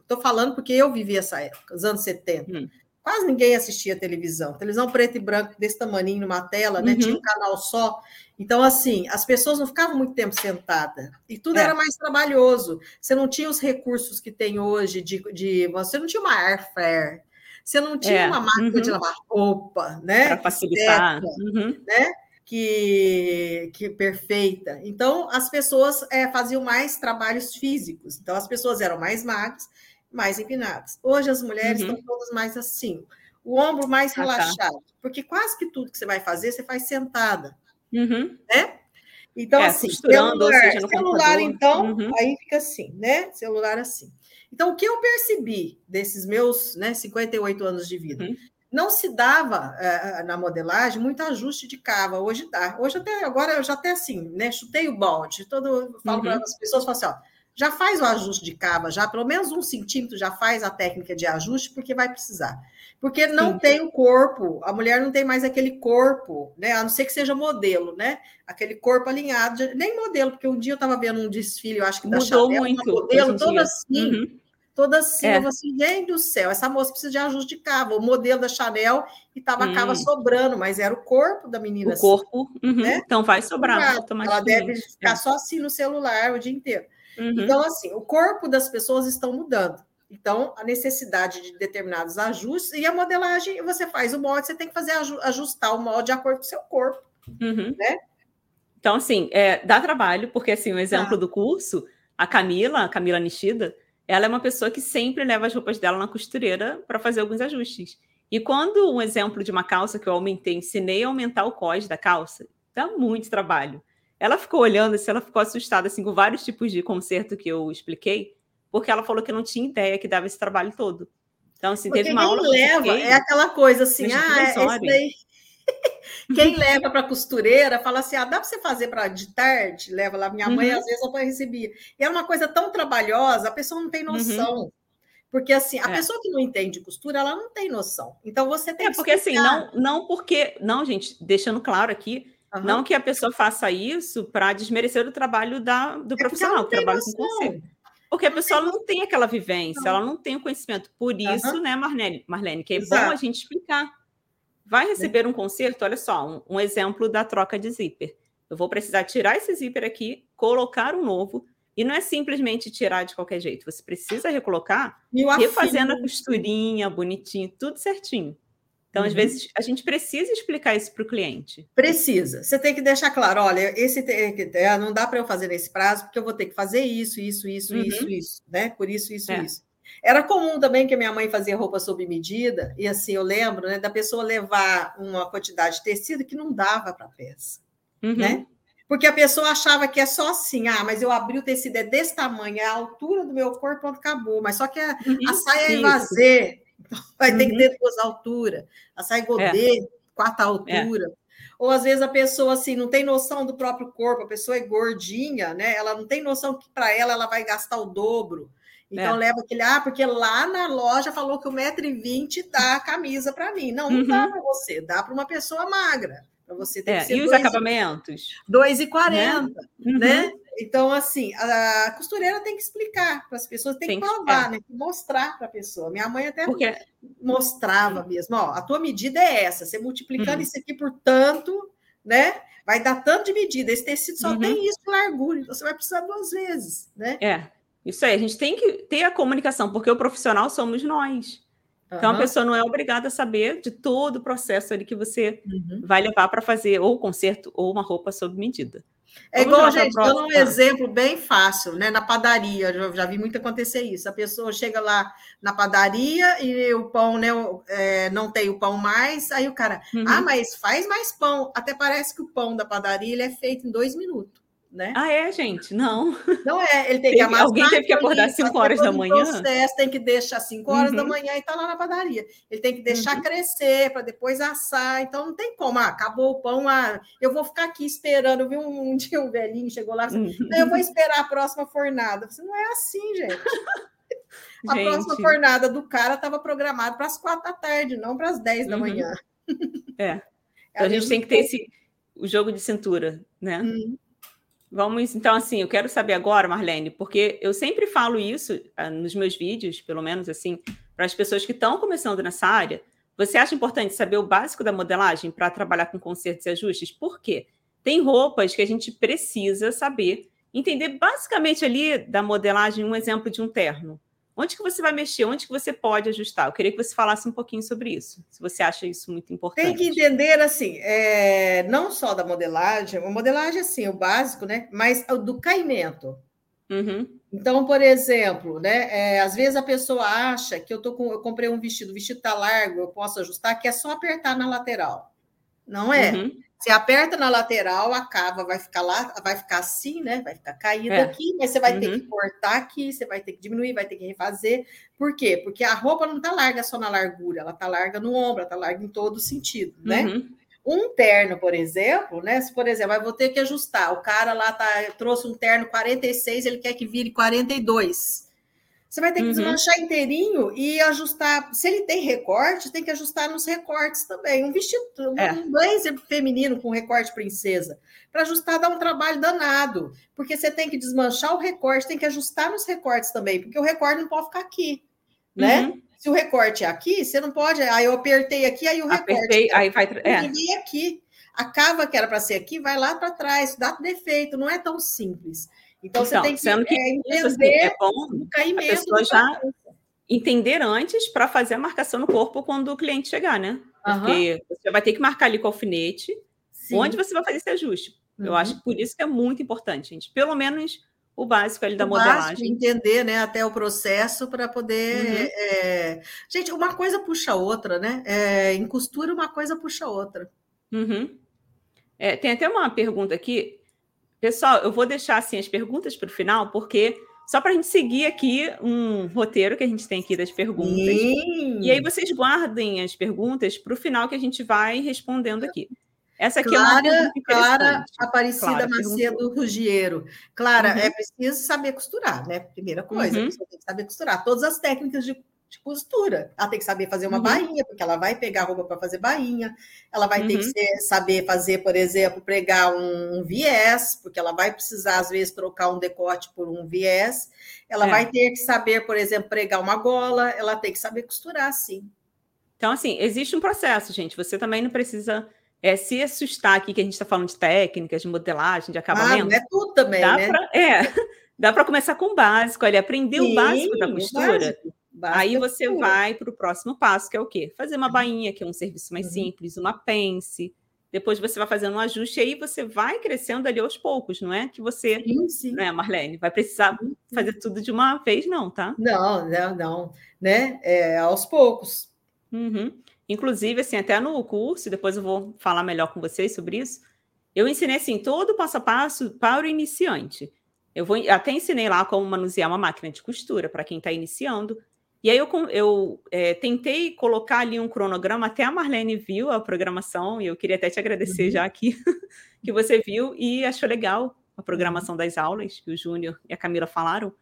estou falando porque eu vivi essa época, os anos 70. Hum. Quase ninguém assistia televisão. Televisão preto e branco desse tamanho numa tela, né? Uhum. Tinha um canal só. Então, assim, as pessoas não ficavam muito tempo sentadas. E tudo é. era mais trabalhoso. Você não tinha os recursos que tem hoje de. de você não tinha uma air fryer. Você não tinha é. uma máquina uhum. de lavar roupa, né? Para facilitar. Uhum. Né? Que, que perfeita. Então, as pessoas é, faziam mais trabalhos físicos. Então, as pessoas eram mais magras, mais empinadas. Hoje, as mulheres uhum. estão todas mais assim. O ombro mais ah, tá. relaxado. Tá. Porque quase que tudo que você vai fazer, você faz sentada. Uhum. Né? Então, é, assim, celular, celular então, uhum. aí fica assim, né? Celular assim. Então, o que eu percebi desses meus né, 58 anos de vida? Uhum. Não se dava uh, na modelagem muito ajuste de cava, hoje dá. Hoje até agora eu já até assim, né? Chutei o balde, todo falo uhum. para as pessoas, falo assim, ó, já faz o ajuste de cava, já pelo menos um centímetro já faz a técnica de ajuste, porque vai precisar. Porque não Sim. tem o corpo, a mulher não tem mais aquele corpo, né? A não ser que seja modelo, né? Aquele corpo alinhado, nem modelo, porque um dia eu estava vendo um desfile, eu acho que da Mudou Chanel, muito, modelo toda assim. Uhum toda assim, é. assim, gente do céu, essa moça precisa de ajuste de cava. O modelo da Chanel e tava hum. a cava sobrando, mas era o corpo da menina. O assim, corpo, uhum. né? então vai sobrar. Ela deve ficar é. só assim no celular o dia inteiro. Uhum. Então, assim, o corpo das pessoas estão mudando. Então, a necessidade de determinados ajustes e a modelagem, você faz o molde, você tem que fazer ajustar o molde de acordo com o seu corpo, uhum. né? Então, assim, é, dá trabalho, porque assim, o exemplo ah. do curso, a Camila, a Camila Nishida, ela é uma pessoa que sempre leva as roupas dela na costureira para fazer alguns ajustes. E quando um exemplo de uma calça que eu aumentei, ensinei a aumentar o cós da calça, dá muito trabalho. Ela ficou olhando, assim, ela ficou assustada assim, com vários tipos de conserto que eu expliquei, porque ela falou que não tinha ideia que dava esse trabalho todo. Então, assim, porque teve uma aula. leva, é aquela coisa assim, ah, é, daí. [laughs] Quem leva para costureira fala assim: ah, dá para você fazer para de tarde? Leva lá. Minha mãe, uhum. às vezes, eu recebia. E é uma coisa tão trabalhosa, a pessoa não tem uhum. noção. Uhum. Porque assim, a é. pessoa que não entende costura, ela não tem noção. Então você tem é, porque assim, não, não porque. Não, gente, deixando claro aqui, uhum. não que a pessoa faça isso para desmerecer o trabalho da, do é profissional, que trabalha com conselho. Porque a pessoa não tem aquela vivência, ela não tem o conhecimento. Por isso, né, Marlene, Marlene, que é Exato. bom a gente explicar. Vai receber um conserto, olha só, um, um exemplo da troca de zíper. Eu vou precisar tirar esse zíper aqui, colocar um novo, e não é simplesmente tirar de qualquer jeito. Você precisa recolocar, refazendo a costurinha, bonitinho, tudo certinho. Então, uhum. às vezes, a gente precisa explicar isso para o cliente. Precisa. Você tem que deixar claro: olha, esse é, não dá para eu fazer nesse prazo, porque eu vou ter que fazer isso, isso, isso, uhum. isso, isso, né? Por isso, isso, é. isso. Era comum também que minha mãe fazia roupa sob medida, e assim, eu lembro né, da pessoa levar uma quantidade de tecido que não dava para a peça, uhum. né? Porque a pessoa achava que é só assim, ah, mas eu abri o tecido, é desse tamanho, é a altura do meu corpo, pronto, acabou. Mas só que a, uhum. a saia é vazê, então [laughs] vai uhum. ter que uhum. ter duas alturas. A saia godê, é. quatro alturas. É. Ou às vezes a pessoa assim não tem noção do próprio corpo, a pessoa é gordinha, né? Ela não tem noção que para ela ela vai gastar o dobro. Então é. leva aquele, ah, porque lá na loja falou que o 1,20m dá a camisa para mim. Não, não uhum. dá para você, dá para uma pessoa magra. Para você ter é. E os acabamentos? 2,40, né? Uhum. né? Então, assim, a costureira tem que explicar para as pessoas, tem, tem que provar, que, é. né? mostrar para a pessoa. Minha mãe até Porque... mostrava mesmo, ó, a tua medida é essa, você multiplicando uhum. isso aqui por tanto, né? Vai dar tanto de medida. Esse tecido só uhum. tem isso largura, então você vai precisar duas vezes, né? É. Isso aí, a gente tem que ter a comunicação, porque o profissional somos nós. Então, uhum. a pessoa não é obrigada a saber de todo o processo ali que você uhum. vai levar para fazer ou conserto ou uma roupa sob medida. É Vamos igual, gente, dando um exemplo bem fácil, né? Na padaria, eu já vi muito acontecer isso. A pessoa chega lá na padaria e o pão né, é, não tem o pão mais, aí o cara, uhum. ah, mas faz mais pão. Até parece que o pão da padaria ele é feito em dois minutos né? Ah, é, gente? Não. Não é, ele tem que amassar. Alguém teve que acordar às 5 horas da manhã. processo tem que deixar 5 horas uhum. da manhã e está lá na padaria. Ele tem que deixar uhum. crescer para depois assar. Então não tem como. Ah, acabou o pão, ah, eu vou ficar aqui esperando. Eu vi um, um [laughs] dia um velhinho chegou lá, uhum. eu vou esperar a próxima fornada. Você não é assim, gente. [laughs] A gente. próxima fornada do cara estava programada para as quatro da tarde, não para as 10 da uhum. manhã. É. [laughs] Então, a gente tem que ter esse o jogo de cintura, né? Uhum. Vamos, então, assim, eu quero saber agora, Marlene, porque eu sempre falo isso uh, nos meus vídeos, pelo menos assim, para as pessoas que estão começando nessa área. Você acha importante saber o básico da modelagem para trabalhar com consertos e ajustes? Por quê? Tem roupas que a gente precisa saber, entender basicamente ali da modelagem, um exemplo de um terno. Onde que você vai mexer? Onde que você pode ajustar? Eu queria que você falasse um pouquinho sobre isso, se você acha isso muito importante. Tem que entender, assim, é, não só da modelagem, a modelagem, assim, o básico, né? Mas do caimento. Uhum. Então, por exemplo, né? É, às vezes a pessoa acha que eu, tô com, eu comprei um vestido, o vestido está largo, eu posso ajustar, que é só apertar na lateral. Não é? Uhum. Você aperta na lateral, a cava vai ficar lá, vai ficar assim, né? Vai ficar caída é. aqui, mas você vai uhum. ter que cortar aqui, você vai ter que diminuir, vai ter que refazer. Por quê? Porque a roupa não tá larga só na largura, ela tá larga no ombro, ela tá larga em todo sentido, né? Uhum. Um terno, por exemplo, né? Se, por exemplo, eu vou ter que ajustar. O cara lá tá, trouxe um terno 46, ele quer que vire 42. Você vai ter que uhum. desmanchar inteirinho e ajustar. Se ele tem recorte, tem que ajustar nos recortes também. Um vestido, é. um blazer feminino com recorte princesa. Para ajustar dá um trabalho danado. Porque você tem que desmanchar o recorte, tem que ajustar nos recortes também, porque o recorte não pode ficar aqui, né? Uhum. Se o recorte é aqui, você não pode. Aí eu apertei aqui, aí o recorte. Apertei, aí vai. É. aqui. A cava que era para ser aqui vai lá para trás, dá defeito, não é tão simples. Então, então você tem que, sendo que é, entender assim, é bom o caimento. A pessoa já entender antes para fazer a marcação no corpo quando o cliente chegar, né? Porque uhum. você vai ter que marcar ali com o alfinete Sim. onde você vai fazer esse ajuste. Uhum. Eu acho que por isso que é muito importante, gente. Pelo menos o básico ali da o modelagem. Básico, entender, né, até o processo para poder. Uhum. É... Gente, uma coisa puxa a outra, né? É... Em costura, uma coisa puxa a outra. Uhum. É, tem até uma pergunta aqui. Pessoal, eu vou deixar assim as perguntas para o final, porque só para a gente seguir aqui um roteiro que a gente tem aqui das perguntas. Sim. E aí vocês guardem as perguntas para o final que a gente vai respondendo aqui. Essa aqui Clara, é uma Clara Aparecida Clara, Macedo perguntou. Ruggiero. Clara, uhum. é preciso saber costurar, né? Primeira coisa, uhum. tem que saber costurar. Todas as técnicas de de costura. Ela tem que saber fazer uma uhum. bainha, porque ela vai pegar roupa para fazer bainha. Ela vai uhum. ter que uhum. ser, saber fazer, por exemplo, pregar um, um, viés, porque ela vai precisar, às vezes, trocar um decote por um viés. Ela é. vai ter que saber, por exemplo, pregar uma gola. Ela tem que saber costurar, sim. Então, assim, existe um processo, gente. Você também não precisa é, se assustar aqui, que a gente está falando de técnicas, de modelagem, de acabamento. Ah, não é tudo também, dá né? Pra, é, [laughs] dá para começar com o básico, ali, aprender sim, o básico da costura. Básico. Aí você vai para o próximo passo, que é o quê? Fazer uma bainha, que é um serviço mais uhum. simples, uma pence. Depois você vai fazendo um ajuste e aí você vai crescendo ali aos poucos, não é? Que você, sim, sim. né, Marlene, vai precisar fazer tudo de uma vez, não, tá? Não, não, não, né? É aos poucos. Uhum. Inclusive, assim, até no curso, depois eu vou falar melhor com vocês sobre isso. Eu ensinei assim todo o passo a passo para o iniciante. Eu vou até ensinei lá como manusear uma máquina de costura para quem está iniciando. E aí eu, eu é, tentei colocar ali um cronograma, até a Marlene viu a programação, e eu queria até te agradecer uhum. já aqui, [laughs] que você viu e achou legal a programação das aulas, que o Júnior e a Camila falaram.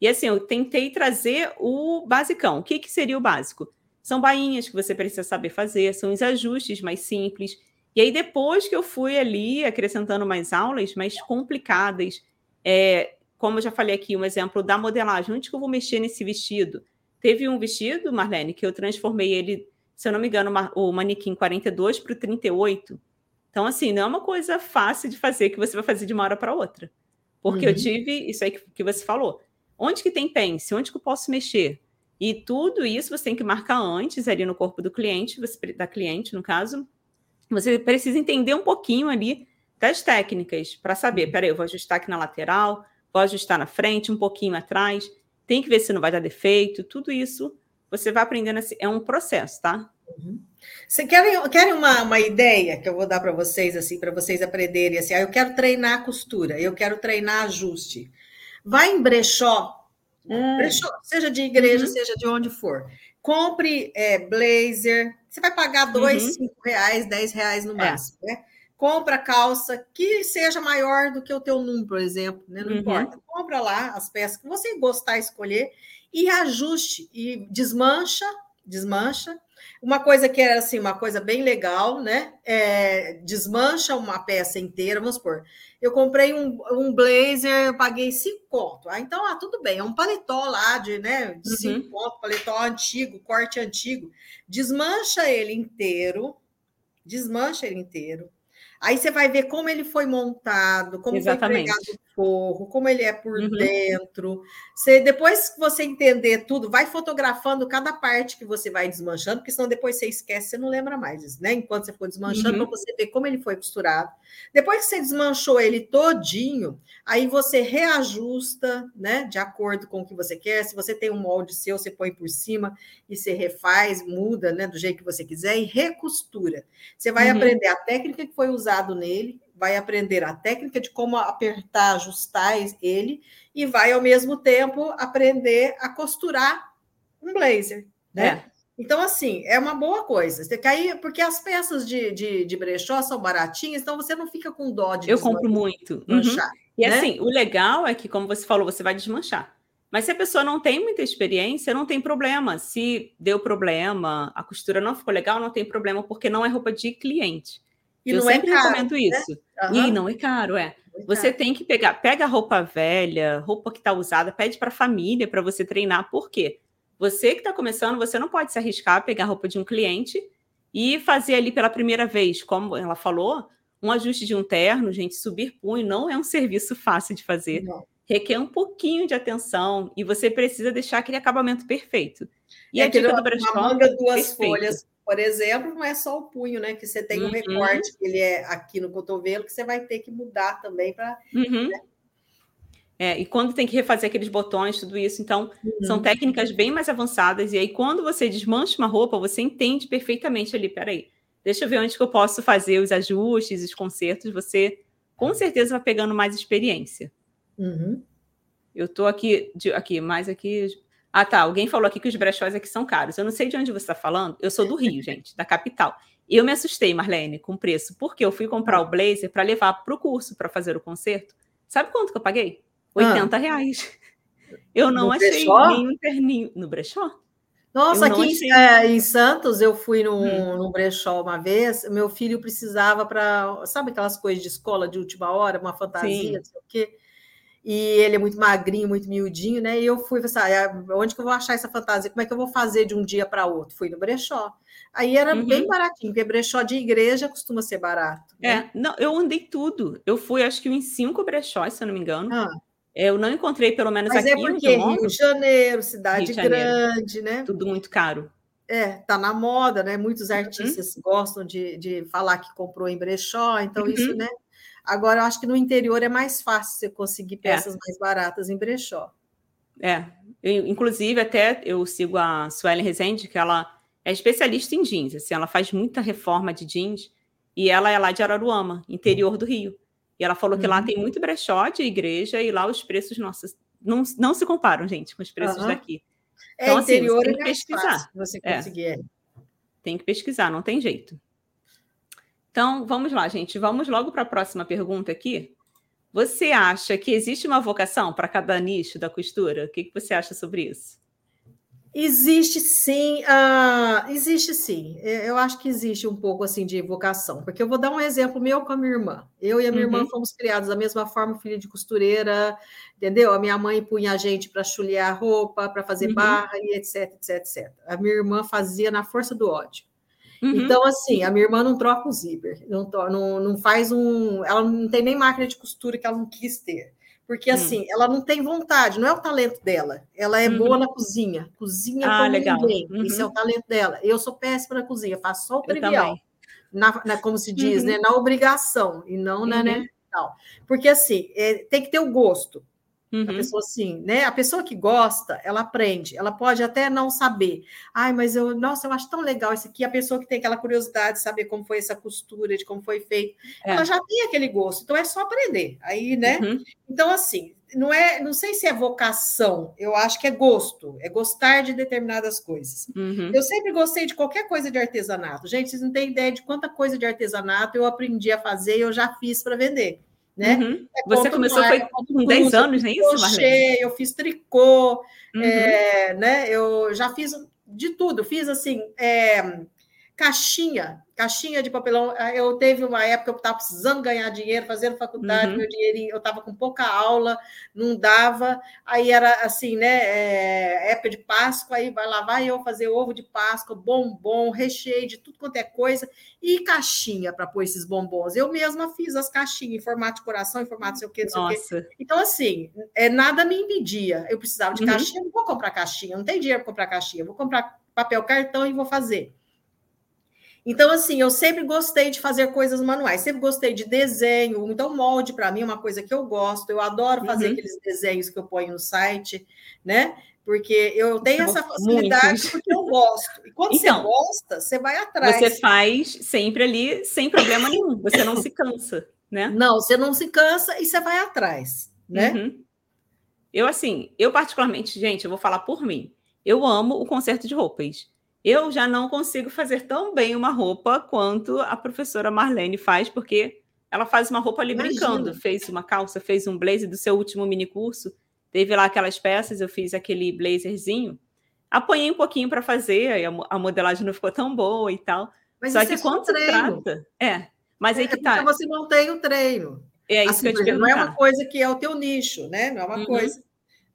E assim, eu tentei trazer o basicão. O que, que seria o básico? São bainhas que você precisa saber fazer, são os ajustes mais simples. E aí, depois que eu fui ali acrescentando mais aulas mais complicadas, é, como eu já falei aqui, um exemplo da modelagem, onde que eu vou mexer nesse vestido? Teve um vestido, Marlene, que eu transformei ele, se eu não me engano, o manequim 42 para o 38. Então, assim, não é uma coisa fácil de fazer que você vai fazer de uma hora para outra. Porque uhum. eu tive isso aí que, que você falou. Onde que tem pence? Onde que eu posso mexer? E tudo isso você tem que marcar antes ali no corpo do cliente, você, da cliente, no caso. Você precisa entender um pouquinho ali das técnicas para saber, uhum. peraí, eu vou ajustar aqui na lateral, vou ajustar na frente, um pouquinho atrás tem que ver se não vai dar defeito, tudo isso você vai aprendendo, assim, é um processo, tá? Uhum. Você querem, querem uma, uma ideia que eu vou dar para vocês, assim, para vocês aprenderem, assim, ah, eu quero treinar costura, eu quero treinar ajuste. Vai em brechó, hum. brechó seja de igreja, uhum. seja de onde for. Compre é, blazer, você vai pagar dois, uhum. cinco reais, dez reais no é. máximo, é. né? Compra calça que seja maior do que o teu número, por exemplo, né? não uhum. importa. Compra lá as peças que você gostar escolher e ajuste e desmancha, desmancha. Uma coisa que era assim, uma coisa bem legal, né? É, desmancha uma peça inteira, vamos supor. Eu comprei um, um blazer, eu paguei cinco conto. Ah, então, ah, tudo bem, é um paletó lá de, né, de cinco uhum. conto, paletó antigo, corte antigo. Desmancha ele inteiro, desmancha ele inteiro Aí você vai ver como ele foi montado, como Exatamente. foi pregado forro, como ele é por uhum. dentro. Você, depois que você entender tudo, vai fotografando cada parte que você vai desmanchando, porque senão depois você esquece, você não lembra mais né? Enquanto você for desmanchando, uhum. para você ver como ele foi costurado. Depois que você desmanchou ele todinho, aí você reajusta, né? De acordo com o que você quer. Se você tem um molde seu, você põe por cima e você refaz, muda, né? Do jeito que você quiser e recostura. Você vai uhum. aprender a técnica que foi usado nele, vai aprender a técnica de como apertar, ajustar ele e vai ao mesmo tempo aprender a costurar um blazer, né? É. Então, assim, é uma boa coisa. Você cair, porque as peças de, de, de brechó são baratinhas, então você não fica com dó de Eu compro muito. Uhum. E né? assim, o legal é que, como você falou, você vai desmanchar. Mas se a pessoa não tem muita experiência, não tem problema. Se deu problema, a costura não ficou legal, não tem problema, porque não é roupa de cliente. E eu sempre é caro, recomendo né? isso. Uhum. E não é caro, é. Você tem que pegar, pega roupa velha, roupa que está usada, pede para a família para você treinar. Por quê? Você que está começando, você não pode se arriscar a pegar a roupa de um cliente e fazer ali pela primeira vez, como ela falou, um ajuste de um terno, gente, subir punho não é um serviço fácil de fazer. Não. Requer um pouquinho de atenção e você precisa deixar aquele acabamento perfeito. E é a dica do brechó... Uma manga, duas perfeito. folhas, por exemplo, não é só o punho, né? Que você tem um uhum. recorte, que ele é aqui no cotovelo, que você vai ter que mudar também para... Uhum. Né? É, e quando tem que refazer aqueles botões, tudo isso. Então, uhum. são técnicas bem mais avançadas. E aí, quando você desmancha uma roupa, você entende perfeitamente ali, peraí, deixa eu ver onde que eu posso fazer os ajustes, os consertos. Você, com certeza, vai pegando mais experiência. Uhum. Eu estou aqui, de, aqui, mais aqui... Ah, tá, alguém falou aqui que os brechós aqui são caros. Eu não sei de onde você está falando. Eu sou do Rio, [laughs] gente, da capital. E eu me assustei, Marlene, com o preço, porque eu fui comprar o blazer para levar para o curso, para fazer o concerto. Sabe quanto que eu paguei? 80 ah. reais. Eu não no achei brechó? nenhum terninho. No brechó? Nossa, aqui achei... é, em Santos eu fui num, hum. num brechó uma vez. Meu filho precisava para. Sabe aquelas coisas de escola de última hora, uma fantasia, Sim. não sei o quê e ele é muito magrinho, muito miudinho, né? E eu fui pensar, assim, onde que eu vou achar essa fantasia? Como é que eu vou fazer de um dia para outro? Fui no brechó. Aí era uhum. bem baratinho, porque brechó de igreja costuma ser barato. Né? É, não, eu andei tudo. Eu fui, acho que em cinco brechós, se eu não me engano. Ah. Eu não encontrei, pelo menos Mas é aqui. Mas é porque Rio de Janeiro, cidade de Janeiro, grande, né? Tudo muito caro. É, tá na moda, né? Muitos uhum. artistas uhum. gostam de, de falar que comprou em brechó, então uhum. isso, né? Agora, eu acho que no interior é mais fácil você conseguir é. peças é. mais baratas em brechó. É, eu, inclusive até eu sigo a Suelen Rezende, que ela é especialista em jeans, assim, ela faz muita reforma de jeans, e ela é lá de Araruama, interior do Rio. E ela falou que lá uhum. tem muito brechó de igreja e lá os preços, nossa, não, não se comparam, gente, com os preços uhum. daqui. É, então, assim, interior tem que é pesquisar. Você é. conseguir. É. Tem que pesquisar, não tem jeito. Então, vamos lá, gente. Vamos logo para a próxima pergunta aqui. Você acha que existe uma vocação para cada nicho da costura? O que, que você acha sobre isso? Existe sim, uh, existe sim. Eu acho que existe um pouco assim de vocação, porque eu vou dar um exemplo meu com a minha irmã. Eu e a minha uhum. irmã fomos criados da mesma forma, filha de costureira, entendeu? A minha mãe punha a gente para chulear roupa, para fazer uhum. barra e etc, etc, etc. A minha irmã fazia na força do ódio. Uhum. Então, assim, a minha irmã não troca o zíper, não, não, não faz um. Ela não tem nem máquina de costura que ela não quis ter. Porque, hum. assim, ela não tem vontade, não é o talento dela. Ela é uhum. boa na cozinha. Cozinha ah, como legal. ninguém. Uhum. Isso é o talento dela. Eu sou péssima na cozinha, faço só o trivial. Na, na, como se diz, né? Uhum. Na obrigação, e não na, né? Tal. Porque, assim, é, tem que ter o gosto. Uhum. A pessoa assim, né? A pessoa que gosta, ela aprende. Ela pode até não saber. Ai, mas eu, nossa, eu acho tão legal isso aqui. A pessoa que tem aquela curiosidade de saber como foi essa costura, de como foi feito, é. ela já tem aquele gosto. Então é só aprender. Aí, né? Uhum. Então assim, não é, não sei se é vocação. Eu acho que é gosto. É gostar de determinadas coisas. Uhum. Eu sempre gostei de qualquer coisa de artesanato. Gente, vocês não têm ideia de quanta coisa de artesanato eu aprendi a fazer e eu já fiz para vender né? Uhum. É Você começou foi com 10 anos, não é isso, Marlene? Eu fiz tricô, uhum. é, né? Eu já fiz de tudo, fiz assim, é, caixinha, caixinha de papelão. Ah, eu teve uma época que eu estava precisando ganhar dinheiro, fazendo faculdade, uhum. meu dinheirinho, eu estava com pouca aula, não dava. Aí era assim, né? É, época de Páscoa, aí vai lá, vai eu fazer ovo de Páscoa, bombom, recheio de tudo quanto é coisa, e caixinha para pôr esses bombons. Eu mesma fiz as caixinhas em formato de coração, em formato sei o que, não sei o quê. Então, assim, é, nada me impedia. Eu precisava de uhum. caixinha, não vou comprar caixinha, não tem dinheiro para comprar caixinha, vou comprar papel cartão e vou fazer. Então, assim, eu sempre gostei de fazer coisas manuais, sempre gostei de desenho. Então, molde para mim é uma coisa que eu gosto. Eu adoro fazer uhum. aqueles desenhos que eu ponho no site, né? Porque eu tenho essa facilidade Muitos. porque eu gosto. E quando então, você gosta, você vai atrás. Você faz sempre ali sem problema nenhum. Você não se cansa, né? Não, você não se cansa e você vai atrás, né? Uhum. Eu, assim, eu particularmente, gente, eu vou falar por mim. Eu amo o concerto de roupas. Eu já não consigo fazer tão bem uma roupa quanto a professora Marlene faz, porque ela faz uma roupa ali Imagina. brincando. Fez uma calça, fez um blazer do seu último mini curso. Teve lá aquelas peças, eu fiz aquele blazerzinho. Apanhei um pouquinho para fazer, a modelagem não ficou tão boa e tal. Mas Só que é quando se trata. É, mas aí é, que tá. você não tem o treino. É isso assim, que eu te Não é uma coisa que é o teu nicho, né? Não é uma uhum. coisa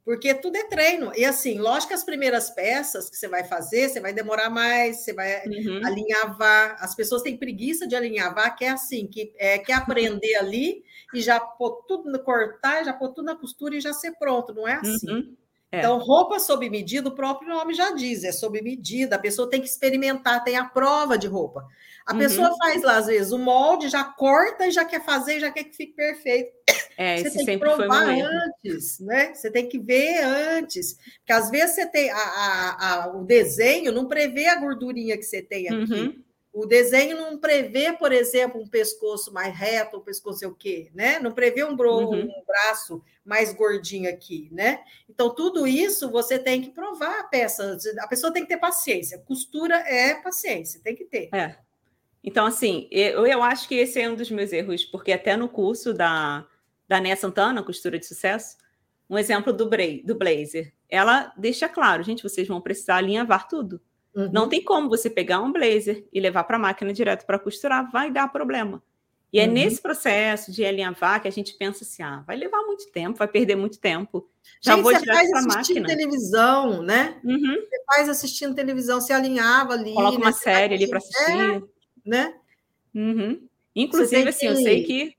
porque tudo é treino. E assim, lógico que as primeiras peças que você vai fazer, você vai demorar mais, você vai uhum. alinhavar. As pessoas têm preguiça de alinhavar, que é assim, que é que aprender [laughs] ali e já pôr tudo no cortar, já pôr tudo na costura e já ser pronto. Não é assim. Uhum. É. Então, roupa sob medida, o próprio nome já diz, é sob medida, a pessoa tem que experimentar, tem a prova de roupa. A uhum. pessoa faz lá, às vezes, o molde, já corta e já quer fazer, já quer que fique perfeito. É, você tem que provar antes, né? Você tem que ver antes. Porque às vezes você tem a, a, a, o desenho não prevê a gordurinha que você tem aqui. Uhum. O desenho não prevê, por exemplo, um pescoço mais reto, um pescoço sei o quê, né? Não prevê um, bro, uhum. um braço mais gordinho aqui, né? Então, tudo isso você tem que provar a peça. A pessoa tem que ter paciência. Costura é paciência, tem que ter. É. Então, assim, eu, eu acho que esse é um dos meus erros, porque até no curso da, da Néa Santana, Costura de Sucesso, um exemplo do, do blazer, ela deixa claro, gente, vocês vão precisar alinhavar tudo. Uhum. Não tem como você pegar um blazer e levar para a máquina direto para costurar, vai dar problema. E é uhum. nesse processo de alinhavar que a gente pensa assim: ah, vai levar muito tempo, vai perder muito tempo. Já gente, vou você faz assistindo máquina. televisão, né? Uhum. Você faz assistindo televisão, se alinhava ali. Coloca uma né? série ali para assistir. É, né? Uhum. Inclusive, assim, que... eu sei que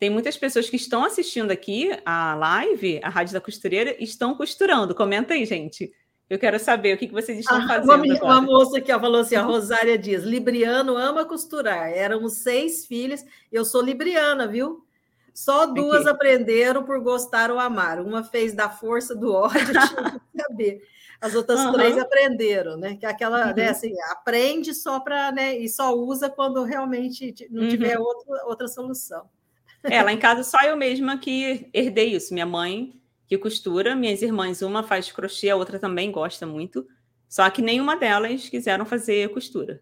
tem muitas pessoas que estão assistindo aqui a live, a Rádio da Costureira, estão costurando. Comenta aí, gente. Eu quero saber o que, vocês estão ah, fazendo. Uma, uma moça ó, falou assim: a Rosária diz: Libriano ama costurar. Éramos seis filhas, eu sou libriana, viu? Só duas aqui. aprenderam por gostar ou amar. Uma fez da força do ódio, [laughs] tinha que saber. As outras uhum. três aprenderam, né? Que é aquela, né, uhum. né, assim, aprende só para, né? E só usa quando realmente não tiver uhum. outra, outra solução. É, lá em casa só eu mesma que herdei isso. Minha mãe que costura. Minhas irmãs, uma faz crochê, a outra também gosta muito. Só que nenhuma delas quiseram fazer costura.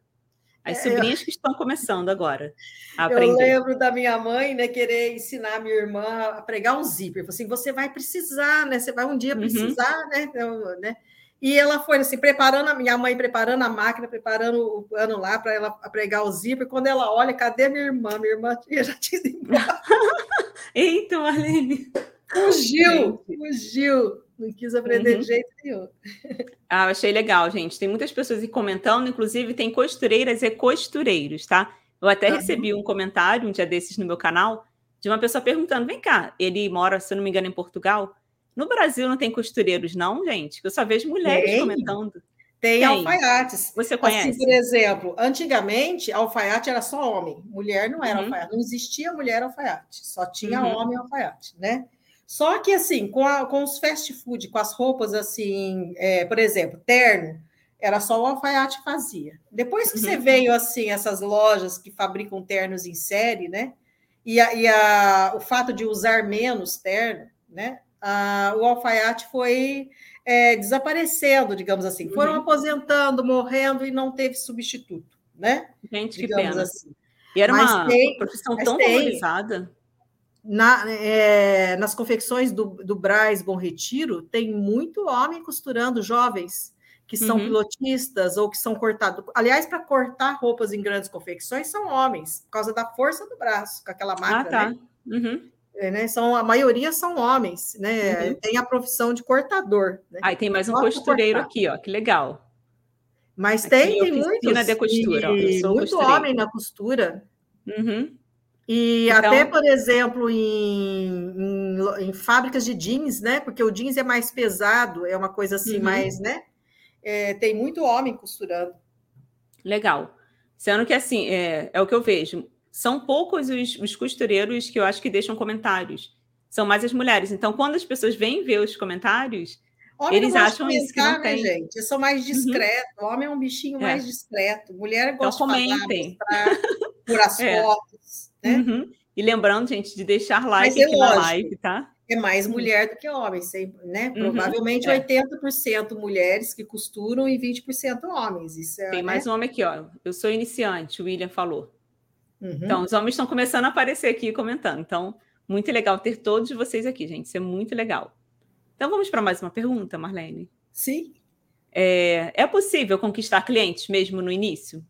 As é, sobrinhas eu... que estão começando agora a aprender. Eu lembro da minha mãe, né, querer ensinar a minha irmã a pregar um zíper. Falei assim, você vai precisar, né? Você vai um dia uhum. precisar, uhum. né? Então, né? E ela foi assim, preparando a minha mãe, preparando a máquina, preparando o pano lá para ela pregar o zíper. Quando ela olha, cadê minha irmã? Minha irmã [laughs] já tinha ido embora. [laughs] Eita, Marlene! Fugiu, fugiu. Não quis aprender uhum. de jeito nenhum. [laughs] Ah, achei legal, gente. Tem muitas pessoas aí comentando, inclusive tem costureiras e costureiros, tá? Eu até recebi um comentário um dia desses no meu canal de uma pessoa perguntando: vem cá, ele mora, se eu não me engano, em Portugal. No Brasil não tem costureiros, não, gente? Eu só vejo mulheres tem. comentando. Tem, tem, alfaiates. Você conhece? Assim, por exemplo, antigamente, alfaiate era só homem, mulher não era uhum. alfaiate. Não existia mulher alfaiate, só tinha uhum. homem alfaiate, né? Só que, assim, com, a, com os fast food, com as roupas, assim, é, por exemplo, terno, era só o alfaiate fazia. Depois que uhum. você veio, assim, essas lojas que fabricam ternos em série, né? E, a, e a, o fato de usar menos terno, né? A, o alfaiate foi é, desaparecendo, digamos assim. Foram uhum. aposentando, morrendo e não teve substituto, né? Gente, digamos que pena. Assim. E era mas uma tem, profissão tão tem, valorizada na, é, nas confecções do, do Braz Bom Retiro, tem muito homem costurando, jovens, que são uhum. pilotistas ou que são cortados. Aliás, para cortar roupas em grandes confecções, são homens, por causa da força do braço, com aquela máquina. Ah, tá. Né? Uhum. É, né? São, a maioria são homens, né? Uhum. Tem a profissão de cortador. Né? Aí tem mais um costureiro aqui, ó, que legal. Mas aqui tem, tem muitos. De costura, ó, muito homem na costura. Uhum. E então... até, por exemplo, em, em, em, fábricas de jeans, né? Porque o jeans é mais pesado, é uma coisa assim, uhum. mais, né? É, tem muito homem costurando. Legal. Sendo que, assim, é, é o que eu vejo. São poucos os, os costureiros que eu acho que deixam comentários. São mais as mulheres. Então, quando as pessoas vêm ver os comentários, Homem Eles acham isso que não né, tem. gente? Eu sou mais uhum. discreto. Uhum. Homem é um bichinho é. mais discreto. Mulher gosta então, comentem. de falar, por [laughs] as é. fotos. Né? Uhum. E lembrando, gente, de deixar like aqui lógico, na live, tá? é mais mulher do que homem, sempre, né? Uhum, Provavelmente é. 80% mulheres que costuram e 20% homens. Isso é, Tem né? mais um homem aqui, ó. Eu sou iniciante, o William falou. Uhum. Então, os homens estão começando a aparecer aqui comentando. Então, muito legal ter todos vocês aqui, gente. Isso é muito legal. Então, vamos para mais uma pergunta, Marlene? Sim. É, é possível conquistar clientes mesmo no início?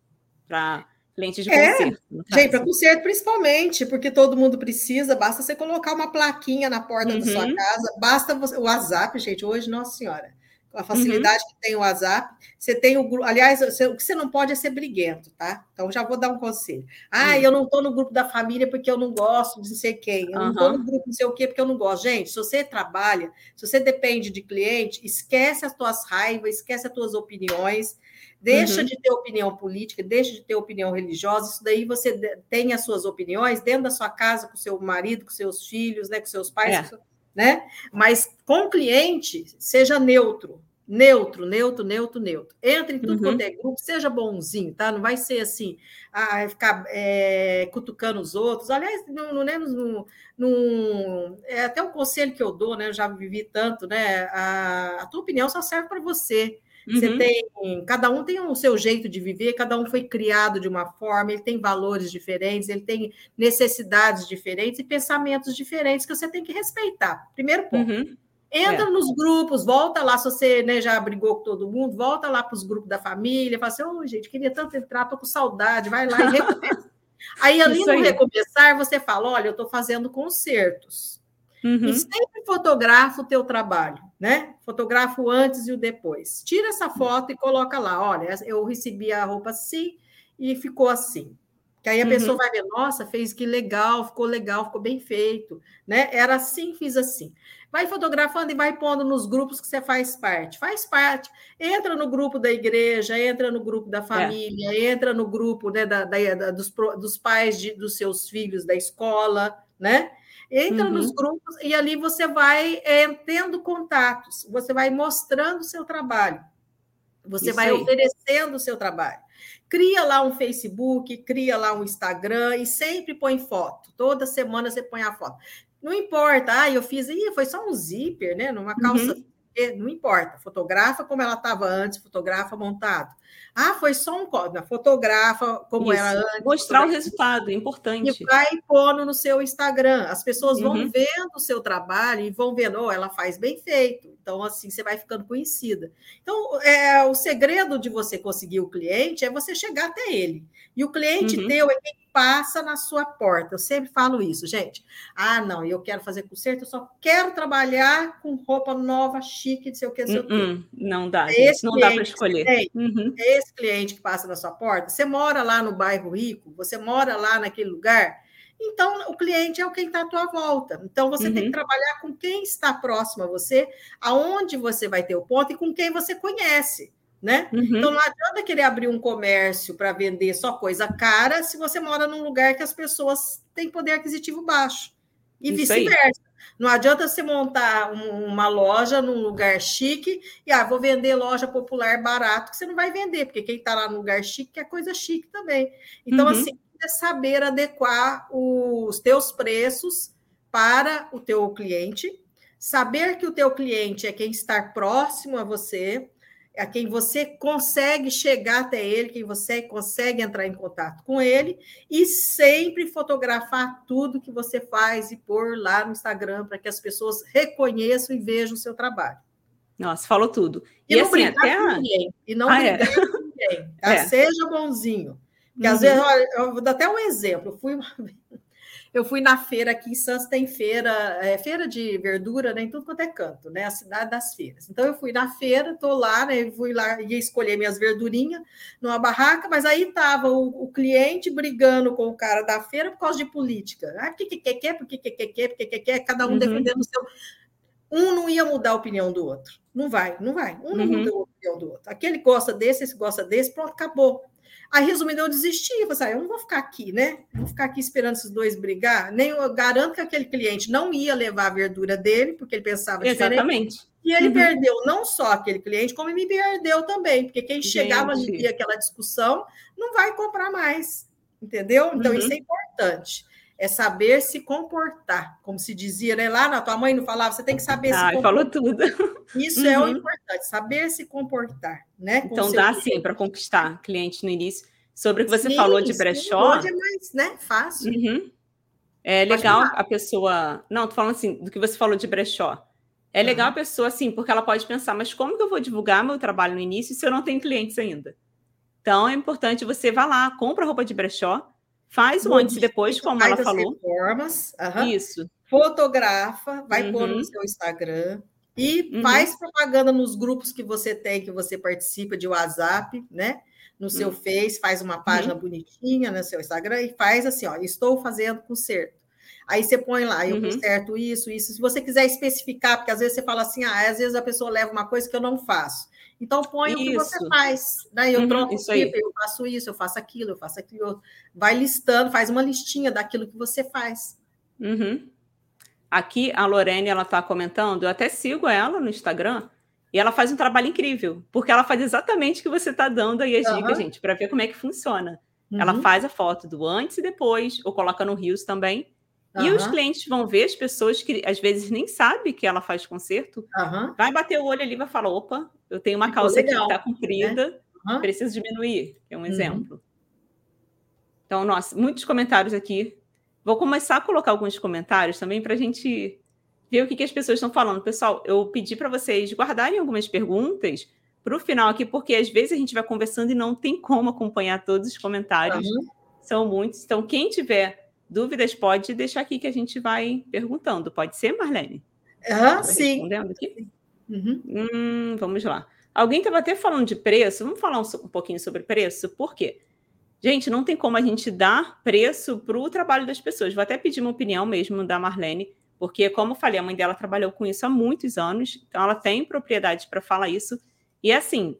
Para clientes de é, concerto. Gente, para concerto principalmente, porque todo mundo precisa, basta você colocar uma plaquinha na porta uhum. da sua uhum. casa, basta você, o WhatsApp, gente, hoje, nossa senhora, a facilidade uhum. que tem o WhatsApp, você tem o grupo, aliás, você, o que você não pode é ser briguento, tá? Então já vou dar um conselho. Ah, uhum. eu não estou no grupo da família porque eu não gosto de não sei quem, eu não estou no grupo não sei o quê porque eu não gosto. Gente, se você trabalha, se você depende de cliente, esquece as tuas raivas, esquece as tuas opiniões, Deixa uhum. de ter opinião política, deixa de ter opinião religiosa, isso daí você tem as suas opiniões dentro da sua casa, com seu marido, com seus filhos, né, com seus pais, é. com né? Mas com o cliente, seja neutro, neutro, neutro, neutro, neutro. Entre em tudo uhum. quanto é grupo, seja bonzinho, tá? Não vai ser assim, ah, ficar é, cutucando os outros. Aliás, não, não, né, não, não, é até um conselho que eu dou, né? Eu já vivi tanto, né? A, a tua opinião só serve para você. Você uhum. tem, cada um tem o seu jeito de viver, cada um foi criado de uma forma, ele tem valores diferentes, ele tem necessidades diferentes e pensamentos diferentes que você tem que respeitar. Primeiro ponto. Uhum. Entra é. nos grupos, volta lá, se você né, já brigou com todo mundo, volta lá para os grupos da família, fala assim, oh, gente, queria tanto entrar, tô com saudade, vai lá e [laughs] recomeça. aí, ali no recomeçar, você fala, olha, eu estou fazendo concertos. Uhum. E sempre fotografa o teu trabalho, né? Fotografa o antes e o depois. Tira essa foto e coloca lá, olha, eu recebi a roupa assim e ficou assim. Que aí a uhum. pessoa vai ver, nossa, fez que legal, ficou legal, ficou bem feito, né? Era assim, fiz assim. Vai fotografando e vai pondo nos grupos que você faz parte. Faz parte. Entra no grupo da igreja, entra no grupo da é. família, é. entra no grupo né, da, da, da dos, dos, pais de, dos seus filhos da escola, né? Entra uhum. nos grupos e ali você vai é, tendo contatos, você vai mostrando o seu trabalho, você Isso vai aí. oferecendo o seu trabalho. Cria lá um Facebook, cria lá um Instagram e sempre põe foto. Toda semana você põe a foto. Não importa, ah, eu fiz, Ih, foi só um zíper, né? Numa calça uhum não importa, fotografa como ela estava antes, fotografa montado. Ah, foi só um código, fotografa como Isso. era antes. Mostrar o resultado, importante. E vai pondo no seu Instagram. As pessoas vão uhum. vendo o seu trabalho e vão vendo, oh, ela faz bem feito. Então, assim, você vai ficando conhecida. Então, é, o segredo de você conseguir o cliente é você chegar até ele. E o cliente uhum. teu é quem passa na sua porta. Eu sempre falo isso, gente. Ah, não, eu quero fazer conserto, eu só quero trabalhar com roupa nova, chique, não sei o que, não sei o que. Hum, não dá, é gente, não dá para escolher. Tem, uhum. É esse cliente que passa na sua porta. Você mora lá no bairro rico, você mora lá naquele lugar, então o cliente é o quem está à tua volta. Então você uhum. tem que uhum. trabalhar com quem está próximo a você, aonde você vai ter o ponto e com quem você conhece né? Uhum. Então não adianta querer abrir um comércio para vender só coisa cara se você mora num lugar que as pessoas têm poder aquisitivo baixo e vice-versa. Não adianta você montar um, uma loja num lugar chique e ah, vou vender loja popular barato, que você não vai vender, porque quem está lá no lugar chique quer coisa chique também. Então, uhum. assim, é saber adequar os teus preços para o teu cliente, saber que o teu cliente é quem está próximo a você, a quem você consegue chegar até ele, quem você consegue entrar em contato com ele, e sempre fotografar tudo que você faz e pôr lá no Instagram para que as pessoas reconheçam e vejam o seu trabalho. Nossa, falou tudo. E, e não assim, até a... ninguém, e não ah, brigar é. com ninguém. [laughs] É. Seja bonzinho. Porque uhum. às vezes, olha, eu vou dar até um exemplo. Eu fui uma [laughs] eu fui na feira aqui em Santos, tem feira, é, feira de verdura, né, em tudo quanto é canto, né? A cidade das feiras. Então eu fui na feira, tô lá, né? Fui lá ia escolher minhas verdurinhas numa barraca, mas aí tava o, o cliente brigando com o cara da feira por causa de política. Ah, que que quer, por que que quer, por que que quer, cada um uhum. defendendo o seu. Um não ia mudar a opinião do outro. Não vai, não vai. Um não uhum. muda a opinião do outro. Aquele gosta desse, esse gosta desse, pronto, acabou. Aí, resumindo, eu desisti. Eu falei, ah, eu não vou ficar aqui, né? Não vou ficar aqui esperando esses dois brigar. Nem eu garanto que aquele cliente não ia levar a verdura dele, porque ele pensava Exatamente. Diferente. E ele uhum. perdeu não só aquele cliente, como me perdeu também, porque quem chegava ali aquela discussão não vai comprar mais, entendeu? Então, uhum. isso é importante. É saber se comportar, como se dizia, né? Lá na tua mãe não falava, você tem que saber ah, se comportar. falou tudo. [laughs] Isso uhum. é o uhum. importante, saber se comportar, né? então dá sim para conquistar cliente no início. Sobre o que você sim, falou de brechó. Hoje é mais, né? Fácil. Uhum. É legal a pessoa. Não, tô falando assim, do que você falou de brechó. É legal uhum. a pessoa, assim, porque ela pode pensar, mas como que eu vou divulgar meu trabalho no início se eu não tenho clientes ainda? Então é importante você vá lá, compra roupa de brechó, faz o antes e depois, como ela falou. Reformas, uhum. Isso. Fotografa, vai uhum. pôr no seu Instagram e uhum. faz propaganda nos grupos que você tem, que você participa de WhatsApp, né? No seu uhum. Face, faz uma página uhum. bonitinha no seu Instagram e faz assim, ó, estou fazendo conserto. Aí você põe lá, eu uhum. conserto isso, isso. Se você quiser especificar, porque às vezes você fala assim, ah, às vezes a pessoa leva uma coisa que eu não faço. Então põe isso. o que você faz. Daí eu uhum, troco o tipo, eu faço isso, eu faço aquilo, eu faço aquilo. Vai listando, faz uma listinha daquilo que você faz. Uhum. Aqui a Lorene ela está comentando, eu até sigo ela no Instagram. E ela faz um trabalho incrível, porque ela faz exatamente o que você está dando aí as uhum. dicas, gente, para ver como é que funciona. Ela uhum. faz a foto do antes e depois, ou coloca no Rios também. Uhum. E os clientes vão ver as pessoas que às vezes nem sabem que ela faz concerto, uhum. vai bater o olho ali e vai falar: opa, eu tenho uma calça aqui que está comprida, né? uhum. preciso diminuir. É um exemplo. Então, nossa, muitos comentários aqui. Vou começar a colocar alguns comentários também para a gente ver o que, que as pessoas estão falando. Pessoal, eu pedi para vocês guardarem algumas perguntas para o final aqui, porque às vezes a gente vai conversando e não tem como acompanhar todos os comentários. São muitos. Então, quem tiver Dúvidas pode deixar aqui que a gente vai perguntando. Pode ser, Marlene? Ah, sim. Respondendo aqui? Uhum. Hum, vamos lá. Alguém estava até falando de preço. Vamos falar um, um, pouquinho sobre preço? Por quê? Gente, não tem como a gente dar preço para o trabalho das pessoas. Vou até pedir uma opinião mesmo da Marlene, porque, como eu falei, a mãe dela trabalhou com isso há muitos anos, então ela tem propriedade para falar isso. E assim,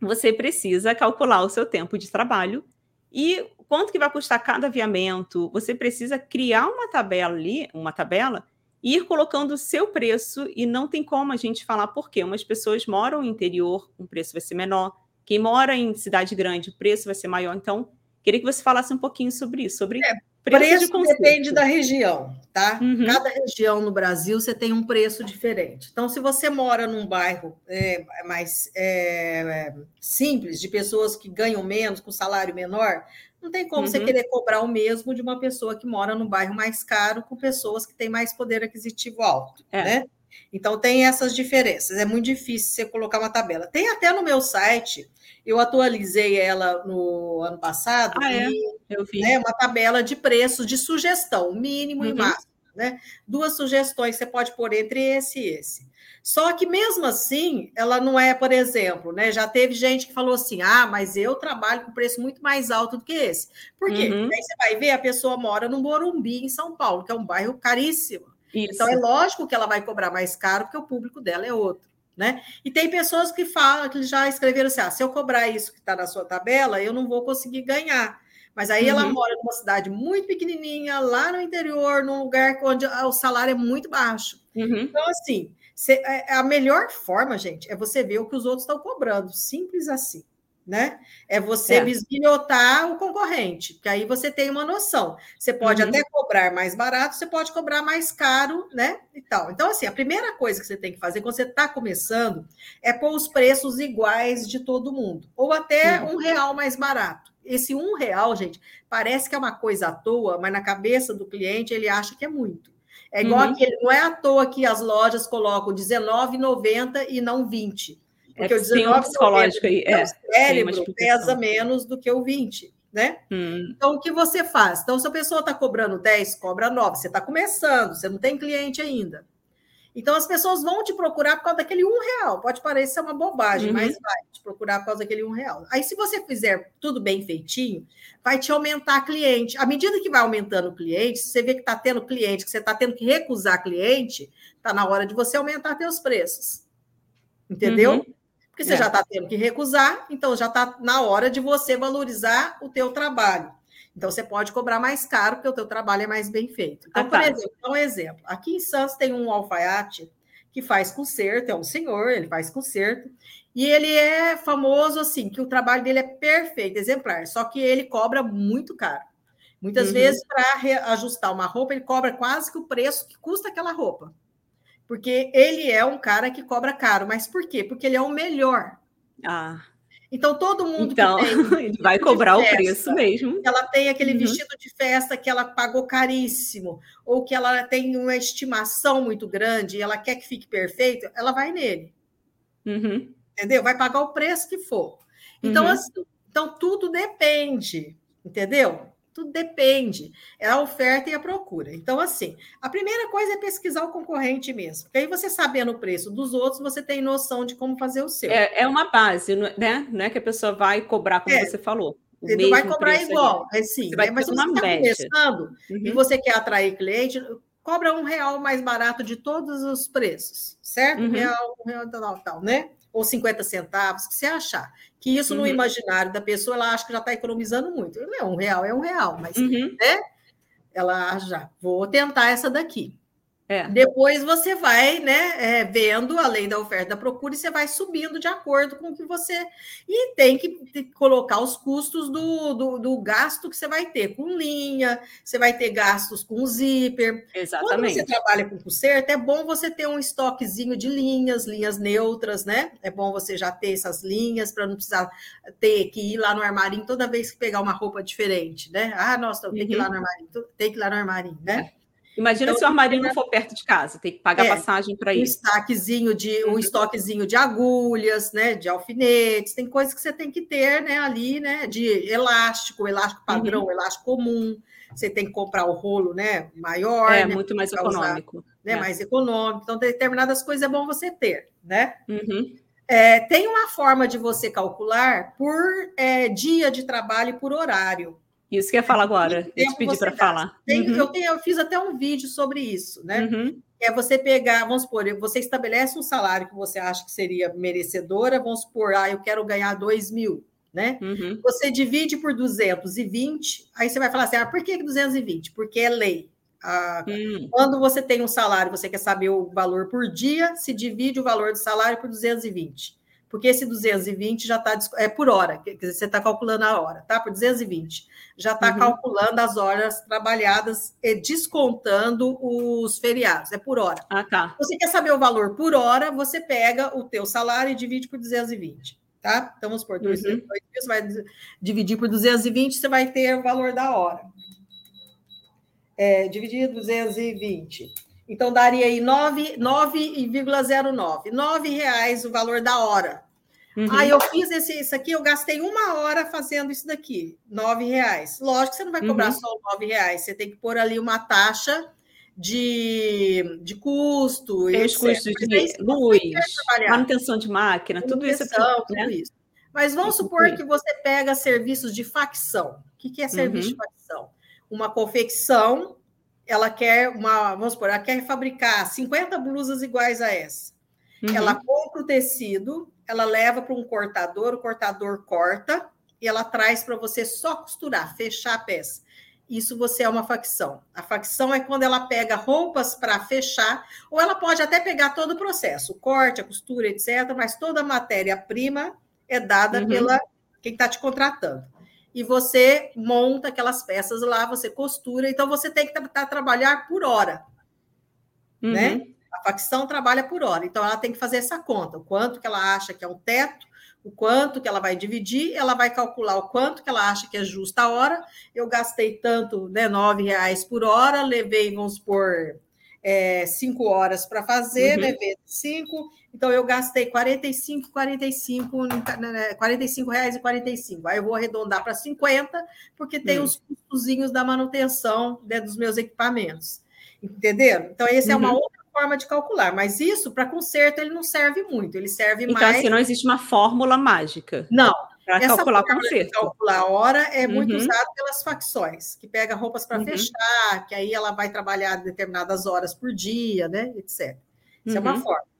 você precisa calcular o seu tempo de trabalho e quanto que vai custar cada aviamento? Você precisa criar uma tabela ali, uma tabela, e ir colocando o seu preço, e não tem como a gente falar por quê. Umas pessoas moram no interior, o preço vai ser menor. Quem mora em cidade grande, o preço vai ser maior. Então, queria que você falasse um pouquinho sobre isso, sobre é, preço, preço de depende da região, tá? Uhum. Cada região no Brasil você tem um preço diferente. Então, se você mora num bairro é, mais é, simples, de pessoas que ganham menos, com salário menor, não tem como uhum. você querer cobrar o mesmo de uma pessoa que mora num bairro mais caro com pessoas que têm mais poder aquisitivo alto, é. né? Então tem essas diferenças. É muito difícil você colocar uma tabela. Tem até no meu site, eu atualizei ela no ano passado, ah, é? eu vi. Né, uma tabela de preços de sugestão, mínimo uhum. e máximo. Né? Duas sugestões você pode pôr entre esse e esse. Só que mesmo assim, ela não é, por exemplo, né? Já teve gente que falou assim: ah, mas eu trabalho com preço muito mais alto do que esse. Por quê? Uhum. Aí você vai ver, a pessoa mora no Morumbi, em São Paulo, que é um bairro caríssimo. Isso. Então é lógico que ela vai cobrar mais caro, porque o público dela é outro. Né? E tem pessoas que falam, que já escreveram assim: ah, se eu cobrar isso que está na sua tabela, eu não vou conseguir ganhar. Mas aí uhum. ela mora numa cidade muito pequenininha, lá no interior, num lugar onde o salário é muito baixo. Uhum. Então, assim, é, é a melhor forma, gente, é você ver o que os outros estão cobrando. Simples assim. Né? É você é. bisbilhotar o concorrente, que aí você tem uma noção. Você pode uhum. até cobrar mais barato, você pode cobrar mais caro, né? E tal. Então, assim, a primeira coisa que você tem que fazer quando você está começando é pôr os preços iguais de todo mundo, ou até uhum. um real mais barato. Esse um real, gente, parece que é uma coisa à toa, mas na cabeça do cliente ele acha que é muito. É igual uhum. aquele, não é à toa que as lojas colocam R$19,90 e não 20. É porque é o 19 psicológico aí, é, o cérebro pesa menos do que o 20, né? Hum. Então, o que você faz? Então, se a pessoa está cobrando 10, cobra 9, você está começando, você não tem cliente ainda. Então as pessoas vão te procurar por causa daquele um real. Pode parecer uma bobagem, uhum. mas vai te procurar por causa daquele um real. Aí, se você fizer tudo bem feitinho, vai te aumentar cliente. À medida que vai aumentando o cliente, se você vê que está tendo cliente, que você está tendo que recusar cliente, está na hora de você aumentar seus preços. Entendeu? Uhum. Porque você é. já está tendo que recusar, então já está na hora de você valorizar o teu trabalho. Então, você pode cobrar mais caro, porque o teu trabalho é mais bem feito. Então, ah, tá. por exemplo, um exemplo. Aqui em Santos tem um alfaiate que faz conserto, é um senhor, ele faz conserto, e ele é famoso assim, que o trabalho dele é perfeito, exemplar, só que ele cobra muito caro. Muitas uhum. vezes, para ajustar uma roupa, ele cobra quase que o preço que custa aquela roupa. Porque ele é um cara que cobra caro. Mas por quê? Porque ele é o melhor. Ah. Então, todo mundo então, tem, [laughs] vai cobrar festa, o preço mesmo. Ela tem aquele uhum. vestido de festa que ela pagou caríssimo, ou que ela tem uma estimação muito grande e ela quer que fique perfeito, ela vai nele. Uhum. Entendeu? Vai pagar o preço que for. Então, uhum. assim, então tudo depende, entendeu? Tudo depende. É a oferta e a procura. Então, assim, a primeira coisa é pesquisar o concorrente mesmo. Porque aí você sabendo o preço dos outros, você tem noção de como fazer o seu. É, é uma base, né? Não é que a pessoa vai cobrar, como é. você falou. Você não vai cobrar igual, é sim. Né? Mas se você está começando uhum. e você quer atrair cliente, cobra um real mais barato de todos os preços, certo? Uhum. Um real, um real, tal, tal, né? Ou 50 centavos, que você achar que isso uhum. no imaginário da pessoa, ela acha que já está economizando muito. Não, é um real é um real, mas uhum. né? ela já vou tentar essa daqui. É. Depois você vai né, é, vendo a lei da oferta e da procura e você vai subindo de acordo com o que você. E tem que colocar os custos do, do, do, gasto que você vai ter com linha, você vai ter gastos com zíper. Exatamente. Quando você trabalha com conserto, é bom você ter um estoquezinho de linhas, linhas neutras, né? É bom você já ter essas linhas para não precisar ter que ir lá no armarinho toda vez que pegar uma roupa diferente, né? Ah, nossa, tem uhum. que ir lá uhum. no armarinho, tem que ir lá no armarinho, né? É. Imagina então, se o armarinho não for perto de casa, tem que pagar é, passagem para. Um estoquezinho de um uhum. estoquezinho de agulhas, né, de alfinetes, tem coisas que você tem que ter, né, ali, né, de elástico, elástico padrão, uhum. elástico comum. Você tem que comprar o rolo, né, maior, é né, muito mais econômico, usar, né, é. mais econômico. Então, determinadas coisas é bom você ter, né? Uhum. É, tem uma forma de você calcular por é, dia de trabalho e por horário. Isso que eu ia falar agora. Eu te pedi para falar. Tem, uhum. eu, tenho, eu fiz até um vídeo sobre isso, né? Uhum. É você pegar, vamos supor, você estabelece um salário que você acha que seria merecedora, vamos supor, ah, eu quero ganhar 2 mil, né? Uhum. Você divide por 220, aí você vai falar assim, ah, por que 220? Porque é lei. Ah, hum. Quando você tem um salário, você quer saber o valor por dia, se divide o valor do salário por 220 porque esse 220 já está é por hora, quer dizer, você está calculando a hora, tá? Por 220. Já está uhum. calculando as horas trabalhadas e descontando os feriados, é por hora. Ah, tá. Você quer saber o valor por hora, você pega o teu salário e divide por 220, tá? Então, vamos por 200, uhum. você vai dividir por 220, você vai ter o valor da hora. É, dividir 220. Então, daria aí 9,09. 9 reais o valor da hora. Uhum. Aí eu fiz esse, isso aqui, eu gastei uma hora fazendo isso daqui, nove reais. Lógico que você não vai cobrar uhum. só nove reais, você tem que pôr ali uma taxa de, de custo. Os custos de luz, manutenção de máquina, tudo isso. É tudo, né? isso. Mas vamos isso supor que você pega serviços de facção. O que, que é serviço uhum. de facção? Uma confecção ela quer uma, vamos supor, ela quer fabricar 50 blusas iguais a essa. Uhum. Ela compra o tecido, ela leva para um cortador, o cortador corta e ela traz para você só costurar, fechar a peça. Isso você é uma facção. A facção é quando ela pega roupas para fechar, ou ela pode até pegar todo o processo, o corte, a costura, etc., mas toda a matéria-prima é dada uhum. pela quem está te contratando e você monta aquelas peças lá, você costura, então você tem que tentar trabalhar por hora, uhum. né? A facção trabalha por hora, então ela tem que fazer essa conta, o quanto que ela acha que é um teto, o quanto que ela vai dividir, ela vai calcular o quanto que ela acha que é justa a hora. Eu gastei tanto, né, nove reais por hora, levei, vamos por é, cinco horas para fazer, uhum. levei cinco, então eu gastei 45, 45, 45 reais e 45. Aí eu vou arredondar para 50, porque tem hum. os custozinhos da manutenção né, dos meus equipamentos. Entenderam? Então, essa uhum. é uma uhum. outra forma de calcular, mas isso para conserto ele não serve muito, ele serve então, mais. Então, assim, não existe uma fórmula mágica. Não. Para calcular conserto. calcular a hora é uhum. muito usado pelas facções, que pega roupas para uhum. fechar, que aí ela vai trabalhar determinadas horas por dia, né? Etc. Isso é uma uhum. forma.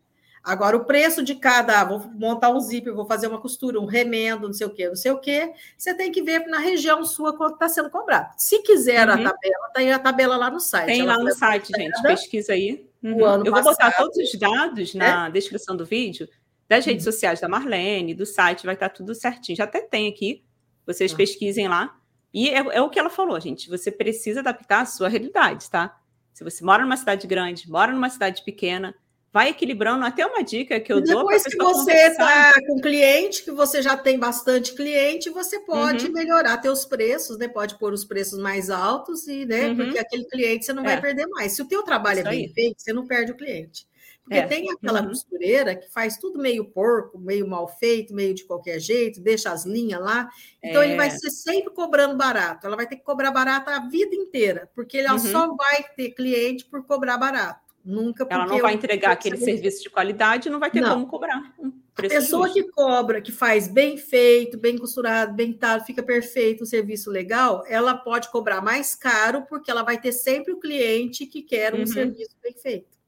Agora, o preço de cada, vou montar um zíper, vou fazer uma costura, um remendo, não sei o quê, não sei o quê, você tem que ver na região sua quanto está sendo cobrado. Se quiser uhum. a tabela, tem a tabela lá no site. Tem Ela lá no site, gente, pesquisa aí. Uhum. Eu vou botar todos os dados na é? descrição do vídeo, das redes uhum. sociais da Marlene, do site, vai estar tudo certinho. Já até tem aqui, vocês uhum. pesquisem lá. E é, é, o que ela falou, gente. Você precisa adaptar a sua realidade, tá? Se você mora numa cidade grande, mora numa cidade pequena, vai equilibrando. Até uma dica que eu e dou. Depois que você está com cliente, que você já tem bastante cliente, você pode uhum. melhorar teus preços, né? Pode pôr os preços mais altos e, né? Uhum. Porque aquele cliente você não vai é. perder mais. Se o teu trabalho Isso é bem aí. feito, você não perde o cliente. Porque é. tem aquela uhum. costureira que faz tudo meio porco, meio mal feito, meio de qualquer jeito, deixa as linhas lá. Então, é. ele vai é. ser sempre cobrando barato. Ela vai ter que cobrar barato a vida inteira, porque ela uhum. só vai ter cliente por cobrar barato. Nunca Ela não vai entregar aquele serviço de qualidade, não vai ter não. como cobrar. Um a pessoa justo. que cobra, que faz bem feito, bem costurado, bem tado, fica perfeito, um serviço legal, ela pode cobrar mais caro, porque ela vai ter sempre o cliente que quer um uhum. serviço bem feito.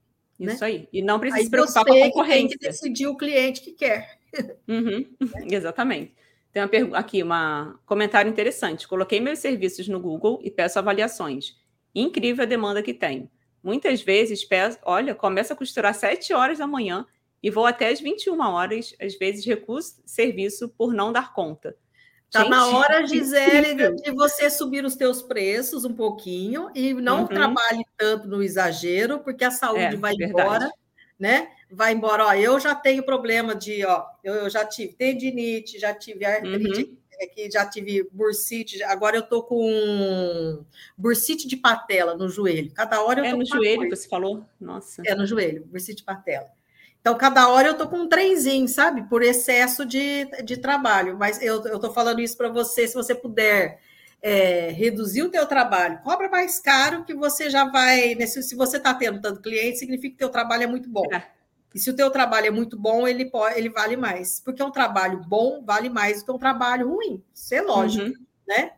Né? Isso né? aí. E não precisa aí se preocupar com a concorrência. Tem que decidir o cliente que quer. Uhum. Exatamente. Tem uma pergunta aqui, um comentário interessante. Coloquei meus serviços no Google e peço avaliações. Incrível a demanda que tenho. Muitas vezes peço, olha, começo a costurar às 7 horas da manhã e vou até às 21 horas, às vezes recuso serviço por não dar conta. Está na hora, Gisele, de você subir os teus preços um pouquinho e não uhum. trabalhe tanto no exagero, porque a saúde é, vai verdade. embora, né? Vai embora. Ó, eu já tenho problema de, ó, eu, eu já tive tendinite, já tive artrite, uhum. aqui, já tive bursite, agora eu tô com bursite de patela no joelho. Cada hora eu é tô É no joelho coisa. que você falou? Nossa. É no joelho, bursite de patela. Então, cada hora eu tô com um trenzinho, sabe? Por excesso de, de trabalho. Mas eu, eu tô falando isso para você, se você puder é, reduzir o teu trabalho, cobra mais caro que você já vai... Né? Se, você está tendo tanto cliente, significa que o teu trabalho é muito bom. É. E se o teu trabalho é muito bom, ele, pode, ele vale mais. Porque um trabalho bom vale mais do que um trabalho ruim. Isso é lógico, uhum. né?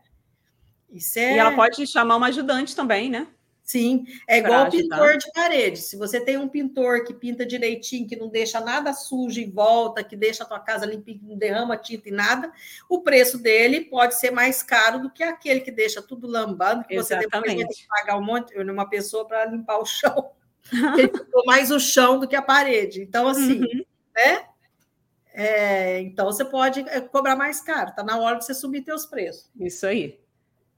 Isso é... E ela pode chamar uma ajudante também, né? Sim, é igual o pintor de parede. Se você tem um pintor que pinta direitinho, que não deixa nada sujo em volta, que deixa a tua casa limpinha, que não derrama tinta e nada, o preço dele pode ser mais caro do que aquele que deixa tudo lambando, que Exatamente. você depois tem que pagar um monte, uma pessoa para limpar o chão. [laughs] Ele pintou mais o chão do que a parede. Então, assim, uhum. né? É, então você pode é, cobrar mais caro, tá na hora de você subir teus preços. Isso aí.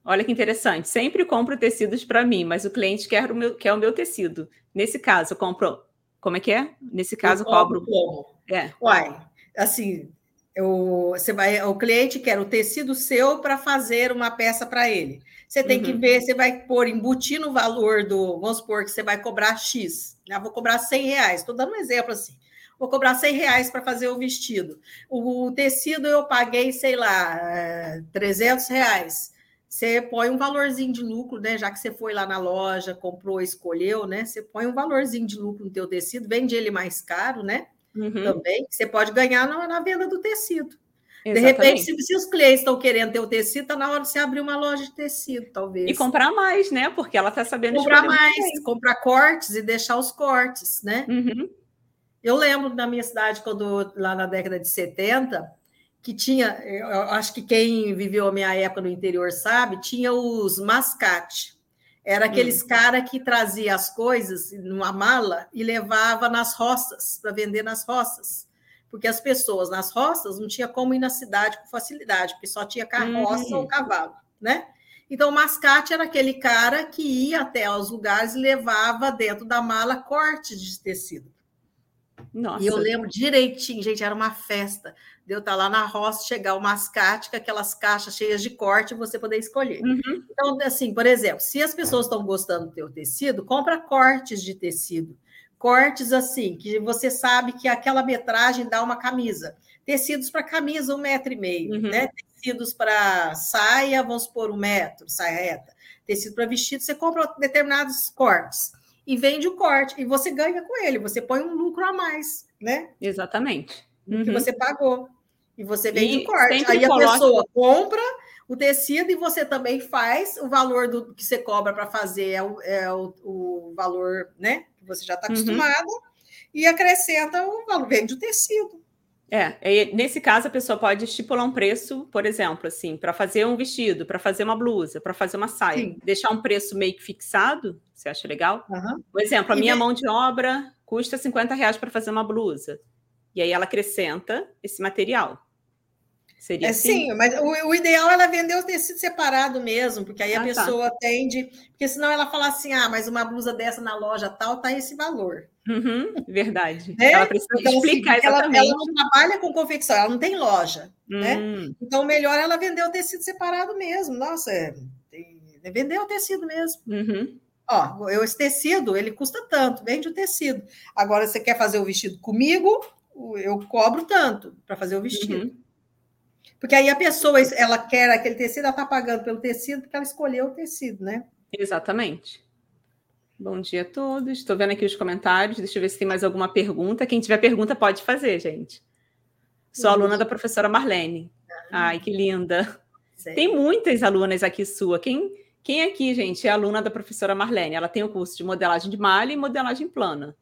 Olha que interessante. Sempre compro tecidos para mim, mas o cliente quer o, meu, quer o meu tecido. Nesse caso, eu compro. Como é que é? Nesse caso, eu cobro. Como? É. Uai, assim, eu, você vai, o cliente quer o tecido seu para fazer uma peça para ele. Você tem uhum. que ver, você vai pôr, embutir no valor do. Vamos supor que você vai cobrar X. Né? Vou cobrar 100 reais. Estou dando um exemplo assim. Vou cobrar 100 reais para fazer o vestido. O, tecido eu paguei, sei lá, 300 eh, reais. Você põe um valorzinho de lucro, né? Já que você foi lá na loja, comprou, escolheu, né? Você põe um valorzinho de lucro no teu tecido, vende ele mais caro, né? Uhum. Também. Você pode ganhar na, na venda do tecido. Exatamente. De repente, se, se, os clientes estão querendo ter o tecido, está na hora de você abrir uma loja de tecido, talvez. E comprar mais, né? Porque ela está sabendo comprar mais, comprar cortes e deixar os cortes, né? Uhum. Eu lembro da minha cidade, quando lá na década de 70, que tinha, acho que quem viveu a minha época no interior sabe, tinha os mascate. Era aqueles hum. cara que trazia as coisas numa mala e levava nas roças, para vender nas roças. Porque as pessoas nas roças não tinha como ir na cidade com facilidade, porque só tinha carroça ou uhum. cavalo, né? Então, o mascate era aquele cara que ia até os lugares e levava dentro da mala cortes de tecido. Nossa. E eu lembro direitinho, gente, era uma festa de eu estar lá na roça, chegar o mascate, com aquelas caixas cheias de corte, e você poder escolher. Uhum. Então, assim, por exemplo, se as pessoas estão gostando do teu tecido, compra cortes de tecido. Cortes assim, que você sabe que aquela metragem dá uma camisa. Tecidos para camisa, um metro e meio, uhum. né? Tecidos para saia, vamos supor, um metro, saia reta. Tecido para vestido, você compra determinados cortes e vende o corte, e você ganha com ele, você põe um lucro a mais, né? Exatamente. Uhum. Que você pagou. E você vende e o corte. Aí a coloca... pessoa compra o tecido e você também faz o valor do que você cobra para fazer é, o, é o, o, valor, né? Que você já está uhum. acostumado, uhum. e acrescenta o valor, vende o tecido. É, nesse caso a pessoa pode estipular um preço, por exemplo, assim, para fazer um vestido, para fazer uma blusa, para fazer uma saia, Sim. deixar um preço meio que fixado, você acha legal? Uhum. Por exemplo, a e minha mão de obra custa 50 reais para fazer uma blusa. E aí ela acrescenta esse material. Seria é, assim? Sim, mas o, o, ideal é ela vender o tecido separado mesmo, porque aí ah, a tá. pessoa tá. atende, porque senão ela fala assim, ah, mas uma blusa dessa na loja tal tá esse valor. Uhum, verdade. Né? Ela precisa então, assim, explicar assim, exatamente. Ela, ela, não trabalha com confecção, ela não tem loja, né? hum. né? Então melhor ela vender o tecido separado mesmo. Nossa, é, é vender o tecido mesmo. Uhum. Ó, eu, esse tecido, ele custa tanto, vende o tecido. Agora, você quer fazer o vestido comigo, eu cobro tanto para fazer o vestido. Uhum. Porque aí a pessoa, ela quer aquele tecido, ela está pagando pelo tecido porque ela escolheu o tecido, né? Exatamente. Bom dia a todos. Estou vendo aqui os comentários. Deixa eu ver se tem mais alguma pergunta. Quem tiver pergunta pode fazer, gente. Sou uhum. aluna da professora Marlene. Ai, que linda. Tem muitas alunas aqui sua. Quem, quem aqui, gente, é aluna da professora Marlene? Ela tem o curso de modelagem de malha e modelagem plana.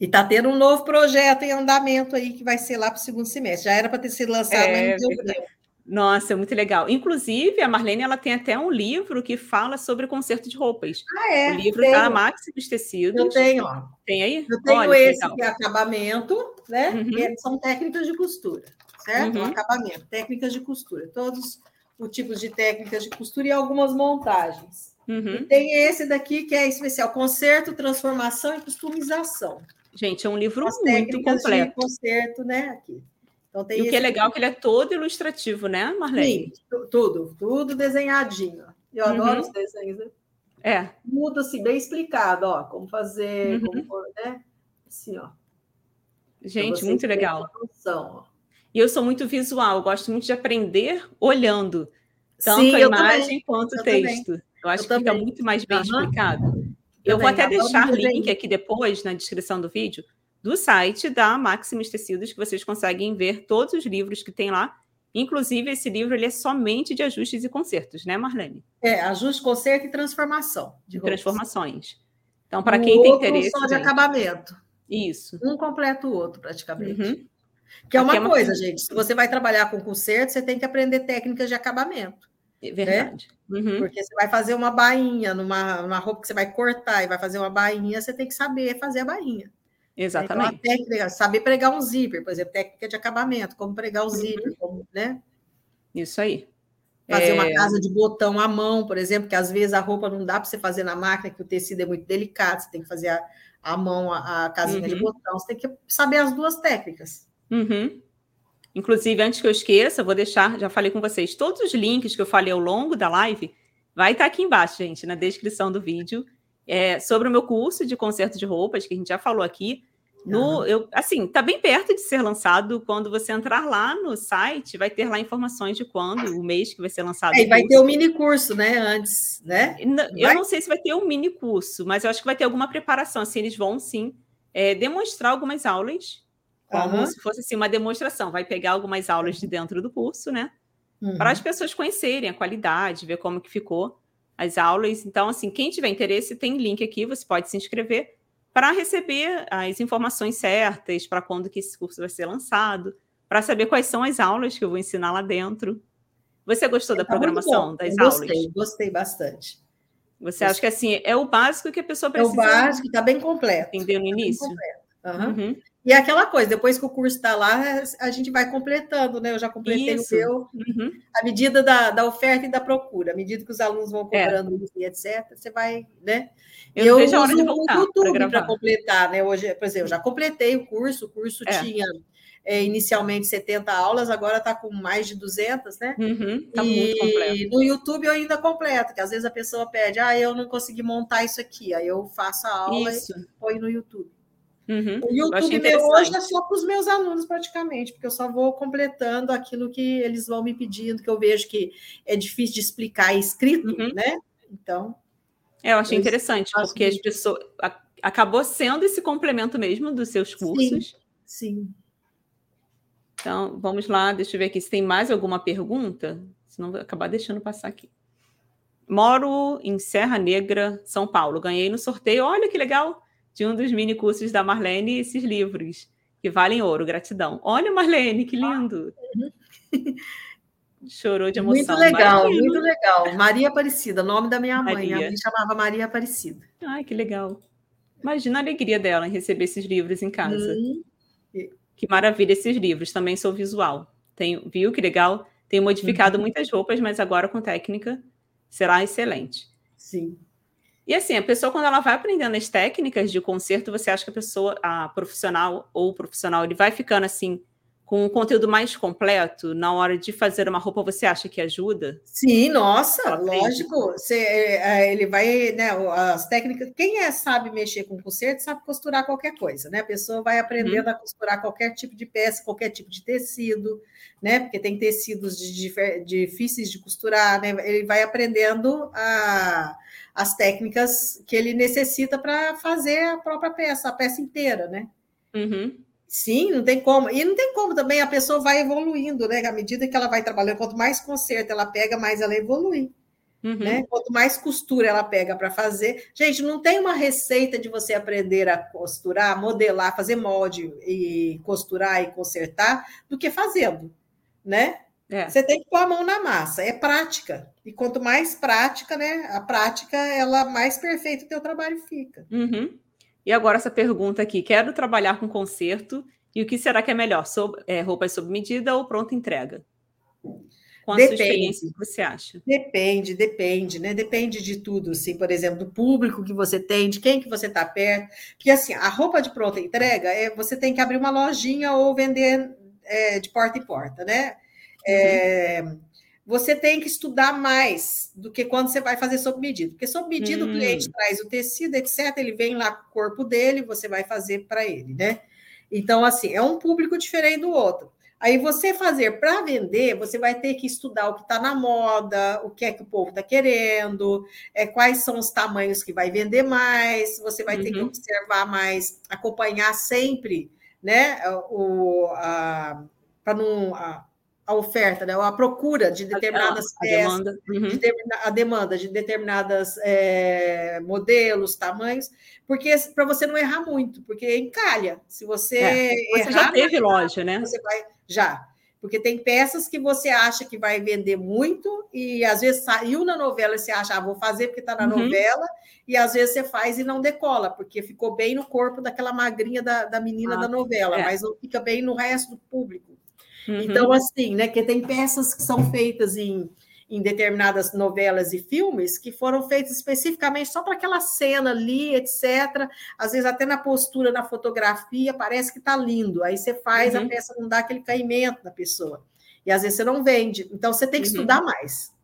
E está tendo um novo projeto em andamento aí que vai ser lá para o segundo semestre. Já era para ter sido lançado, é, mas não deu tempo. Nossa, muito legal. Inclusive, a Marlene ela tem até um livro que fala sobre conserto de roupas. Ah, é? O livro está na Máximos Tecidos. Eu tenho, ó. Tem aí? Eu tenho Olha, esse que é acabamento, né? Uhum. são técnicas de costura, certo? Uhum. Acabamento, técnicas de costura. Todos os tipos de técnicas de costura e algumas montagens. Uhum. E tem esse daqui que é especial: conserto, transformação e customização. Gente, é um livro As muito completo. De concerto, né? Aqui. Então, e o que é legal é que ele é todo ilustrativo, né, Marlene? Sim, tudo, tudo desenhadinho. Eu uhum. adoro os desenhos, né? É. Tudo assim, bem explicado, ó, como fazer, uhum. como, né? Assim, ó. Gente, muito legal. Noção, e eu sou muito visual, gosto muito de aprender olhando, tanto Sim, a imagem também. quanto o texto. Também. Eu acho eu que também. fica muito mais bem uhum. explicado. Eu vou até deixar link aqui depois na descrição do vídeo do site da Maximus Tecidos, que vocês conseguem ver todos os livros que tem lá. Inclusive, esse livro ele é somente de ajustes e consertos, né, Marlene? É, ajuste, conserto e transformação. De transformações. Então, para quem tem interesse. Só de gente... acabamento. Isso. Um completa o outro, praticamente. Uhum. Que é uma, é uma coisa, gente. Se você vai trabalhar com conserto, você tem que aprender técnicas de acabamento. É verdade. Né? Uhum. Porque você vai fazer uma bainha numa, numa roupa que você vai cortar e vai fazer uma bainha, você tem que saber fazer a bainha. Exatamente. Então, técnica, saber pregar um zíper, por exemplo, técnica de acabamento, como pregar o zíper, uhum. como, né? Isso aí. Fazer é... uma casa de botão à mão, por exemplo, que às vezes a roupa não dá para você fazer na máquina, que o tecido é muito delicado, você tem que fazer a, a mão, a, a casinha uhum. de botão, você tem que saber as duas técnicas. Uhum. Inclusive, antes que eu esqueça, vou deixar, já falei com vocês, todos os links que eu falei ao longo da live, vai estar aqui embaixo, gente, na descrição do vídeo é, sobre o meu curso de conserto de roupas, que a gente já falou aqui. No, eu, assim, tá bem perto de ser lançado. Quando você entrar lá no site, vai ter lá informações de quando, o mês que vai ser lançado. É, vai ter o um mini curso, né? Antes, né? Eu vai? não sei se vai ter um mini curso, mas eu acho que vai ter alguma preparação. Assim, eles vão sim é, demonstrar algumas aulas, como uhum. se fosse assim, uma demonstração. Vai pegar algumas aulas de dentro do curso, né? Uhum. Para as pessoas conhecerem a qualidade, ver como que ficou as aulas. Então, assim, quem tiver interesse, tem link aqui, você pode se inscrever para receber as informações certas para quando que esse curso vai ser lançado, para saber quais são as aulas que eu vou ensinar lá dentro. Você gostou é, da tá programação das eu aulas? Gostei, gostei bastante. Você gostei. acha que assim é o básico que a pessoa precisa? É o básico, está bem completo. Entendeu no tá início? Uhum. Uhum. E é aquela coisa, depois que o curso está lá, a gente vai completando, né? Eu já completei isso. o meu, uhum. à medida da, da oferta e da procura, à medida que os alunos vão cobrando é. e etc., você vai, né? Eu, eu uso o YouTube para completar, né? Hoje, por exemplo, eu já completei o curso, o curso é. tinha é, inicialmente 70 aulas, agora está com mais de 200, né? Uhum, tá e muito completo. no YouTube eu ainda completo, que às vezes a pessoa pede, ah, eu não consegui montar isso aqui, aí eu faço a aula isso. e põe no YouTube. Uhum. O YouTube meu hoje é só para os meus alunos, praticamente, porque eu só vou completando aquilo que eles vão me pedindo, que eu vejo que é difícil de explicar escrito, uhum. né? Então. É, eu achei interessante, porque as pessoas. Acabou sendo esse complemento mesmo dos seus cursos. Sim. sim. Então, vamos lá, deixa eu ver aqui se tem mais alguma pergunta. Senão vou acabar deixando passar aqui. Moro em Serra Negra, São Paulo. Ganhei no sorteio. Olha que legal! De um dos mini cursos da Marlene esses livros, que valem ouro, gratidão. Olha, Marlene, que lindo! [laughs] Chorou de emoção. Muito legal, muito legal. Maria Aparecida, nome da minha mãe. Maria. Minha mãe chamava Maria Aparecida. Ai, que legal. Imagina a alegria dela em receber esses livros em casa. Hum. Que maravilha esses livros, também sou visual. Tenho, viu que legal? Tenho modificado uhum. muitas roupas, mas agora com técnica será excelente. Sim. E assim, a pessoa, quando ela vai aprendendo as técnicas de concerto, você acha que a pessoa, a profissional ou o profissional, ele vai ficando assim, com um conteúdo mais completo na hora de fazer uma roupa, você acha que ajuda? Sim, nossa, lógico. Você, é, é, ele vai, né? As técnicas. Quem é, sabe mexer com concerto sabe costurar qualquer coisa, né? A pessoa vai aprendendo uhum. a costurar qualquer tipo de peça, qualquer tipo de tecido, né? Porque tem tecidos de, de, difíceis de costurar, né? Ele vai aprendendo a, as técnicas que ele necessita para fazer a própria peça, a peça inteira, né? Uhum. Sim, não tem como. E não tem como também, a pessoa vai evoluindo, né? À medida que ela vai trabalhando, quanto mais conserto ela pega, mais ela evolui. Uhum. Né? Quanto mais costura ela pega para fazer. Gente, não tem uma receita de você aprender a costurar, modelar, fazer molde e costurar e consertar do que fazendo, né? É. Você tem que pôr a mão na massa, é prática. E quanto mais prática, né? A prática, ela mais perfeito o teu trabalho fica. Uhum. E agora essa pergunta aqui: quero trabalhar com conserto e o que será que é melhor? Sob, é, roupas sob medida ou pronta entrega? Qual a experiência que você acha? Depende, depende, né? Depende de tudo, assim, por exemplo, do público que você tem, de quem que você está perto. Porque assim, a roupa de pronta entrega é você tem que abrir uma lojinha ou vender é, de porta em porta, né? É, uhum você tem que estudar mais do que quando você vai fazer sob medida. Porque sob medida hum. o cliente traz o tecido, etc. Ele vem lá com o corpo dele, você vai fazer para ele, né? Então, assim, é um público diferente do outro. Aí você fazer para vender, você vai ter que estudar o que está na moda, o que é que o povo está querendo, é, quais são os tamanhos que vai vender mais, você vai uhum. ter que uhum. observar mais, acompanhar sempre, né? O, para não. A, a oferta, né, a procura de determinadas a, peças, a demanda, uhum. de a demanda de determinadas é, modelos, tamanhos, porque para você não errar muito, porque encalha. Se você, é, você errar, já teve loja, né? Você vai já, porque tem peças que você acha que vai vender muito e às vezes saiu na novela e você acha, ah, vou fazer porque está na uhum. novela e às vezes você faz e não decola porque ficou bem no corpo daquela magrinha da, da menina ah, da novela, é. mas não fica bem no resto do público. Uhum. Então, assim, né, que tem peças que são feitas em, em determinadas novelas e filmes que foram feitas especificamente só para aquela cena ali, etc. Às vezes até na postura, na fotografia, parece que está lindo. Aí você faz, uhum. a peça não dá aquele caimento na pessoa. E às vezes você não vende. Então você tem que uhum. estudar mais.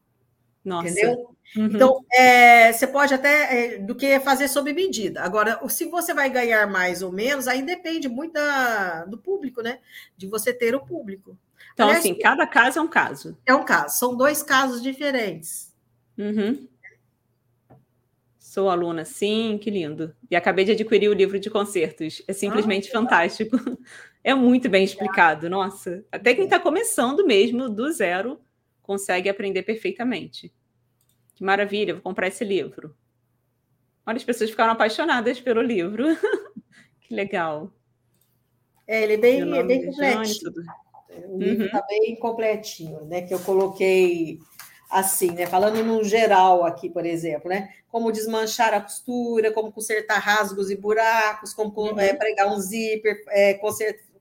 Nossa. Entendeu? Uhum. Então, é, você pode até é, do que fazer sob medida. Agora, se você vai ganhar mais ou menos, aí depende muito da, do público, né? De você ter o público. Então, Aliás, assim, cada caso é um caso. É um caso, são dois casos diferentes. Uhum. Sou aluna, sim, que lindo. E acabei de adquirir o livro de concertos. É simplesmente ah, fantástico. [laughs] É muito bem explicado, nossa. Até quem está começando mesmo, do zero, consegue aprender perfeitamente. Que maravilha, vou comprar esse livro. Olha, as pessoas ficaram apaixonadas pelo livro. [laughs] que legal. É, ele é bem, é bem completinho. O livro está uhum. bem completinho, né? Que eu coloquei assim, né? Falando no geral aqui, por exemplo, né? Como desmanchar a costura, como consertar rasgos e buracos, como uhum. é, pregar um zíper, é,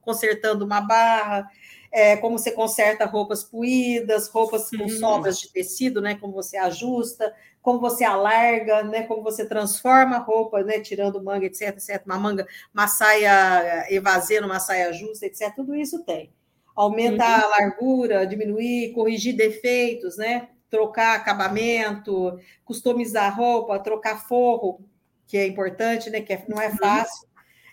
consertando uma barra, é, como você conserta roupas puídas, roupas com uhum. sobras de tecido, né? Como você ajusta, como você alarga, né? Como você transforma a roupa, né? Tirando manga, etc, etc. Uma manga, uma saia evasendo, uma saia justa, etc. Tudo isso tem. Aumenta uhum. a largura, diminuir, corrigir defeitos, né? Trocar acabamento, customizar a roupa, trocar forro, que é importante, né? Que é, não é uhum. fácil.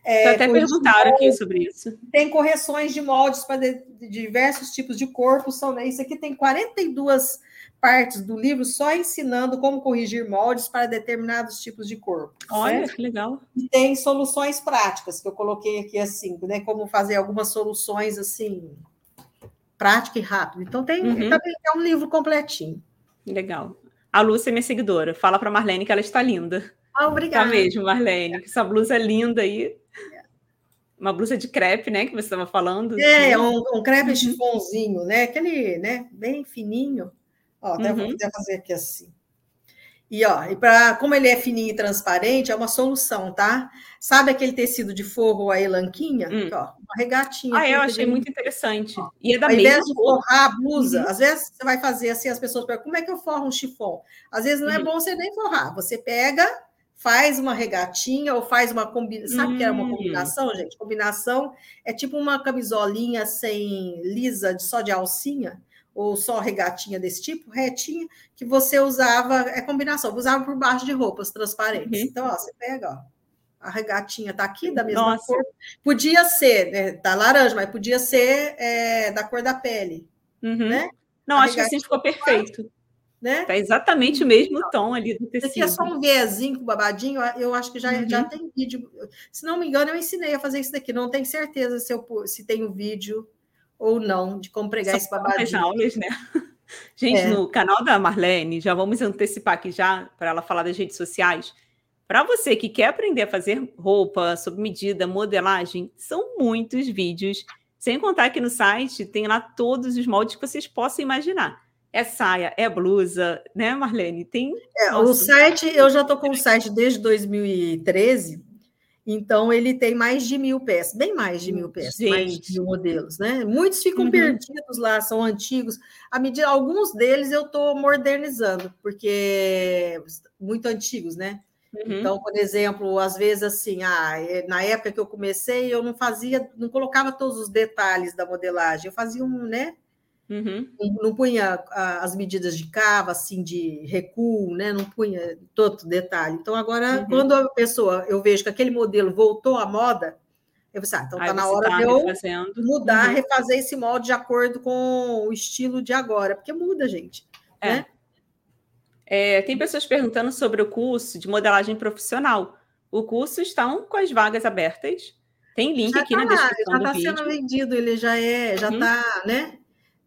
É, até perguntaram aqui sobre isso. Tem correções de moldes para de, de diversos tipos de corpos. São, isso aqui tem 42 partes do livro só ensinando como corrigir moldes para determinados tipos de corpo. Olha, certo? que legal. E tem soluções práticas que eu coloquei aqui assim, né? Como fazer algumas soluções assim, prática e rápido. Então tem uhum. também é um livro completinho. Legal. A Lúcia é minha seguidora. Fala para Marlene que ela está linda. Obrigada. Tá mesmo, Marlene. Essa blusa é linda aí uma blusa de crepe, né, que você estava falando. É, né? um, um crepe uhum. chifonzinho, né, aquele, né, bem fininho. Ó, até uhum. vou fazer aqui assim. E ó, e para como ele é fininho e transparente, é uma solução, tá? Sabe aquele tecido de forro ou a elanquinha? Hum. ó, uma regatinha. Ah, eu achei muito interessante. Ó, e é da Ao invés de forrar a blusa, uhum. às vezes você vai fazer assim, as pessoas perguntam, como é que eu forro um chifão? Às vezes não é uhum. bom você nem forrar. Você pega, faz uma regatinha ou faz uma combinação. Sabe o que é uma hum. combinação, gente? Combinação é tipo uma camisolinha sem lisa, só de alcinha ou só regatinha desse tipo, retinha, que você usava, é combinação, usava por baixo de roupas transparentes. Uhum. Então, ó, você pega, ó, a regatinha tá aqui da mesma Nossa. cor. Podia ser, né, da laranja, mas podia ser é, da cor da pele, uhum. né? Não, a acho que assim ficou perfeito. Né? Tá exatamente o mesmo tom ali do tecido. Aqui é só um viésinho com babadinho, eu acho que já, uhum. já tem vídeo. Se não me engano, eu ensinei a fazer isso daqui. Não tenho certeza se, eu, se tem um vídeo ou não de como pregar São esse babadinho. aulas, né? [laughs] Gente, é. no canal da Marlene, já vamos antecipar aqui já para ela falar das redes sociais. Para você que quer aprender a fazer roupa sob medida, modelagem, são muitos vídeos. Sem contar que no site tem lá todos os moldes que vocês possam imaginar. É saia, é blusa, né, Marlene? Tem. É, o site, eu já estou com o site desde 2013 então, ele tem mais de mil peças, bem mais de mil peças, Gente. mais de mil modelos, né? Muitos ficam uhum. perdidos lá, são antigos. À medida, alguns deles eu estou modernizando, porque muito antigos, né? Uhum. Então, por exemplo, às vezes assim, ah, é, na época que eu comecei, eu não fazia, não colocava todos os detalhes da modelagem, eu fazia um, né? Uhum. Não, punha as medidas de cava, assim, de recuo, né? Não punha todo detalhe. Então, agora, uhum. quando a pessoa, eu vejo que aquele modelo voltou à moda, eu pensei, ah, então está na hora tá de eu refazendo. mudar, uhum. refazer esse molde de acordo com o estilo de agora, porque muda, gente. É. Né? É, tem pessoas perguntando sobre o curso de modelagem profissional. O curso está com as vagas abertas. Tem link já aqui tá na descrição já do tá vídeo. Já está sendo vendido, ele já é, já está, uhum. né?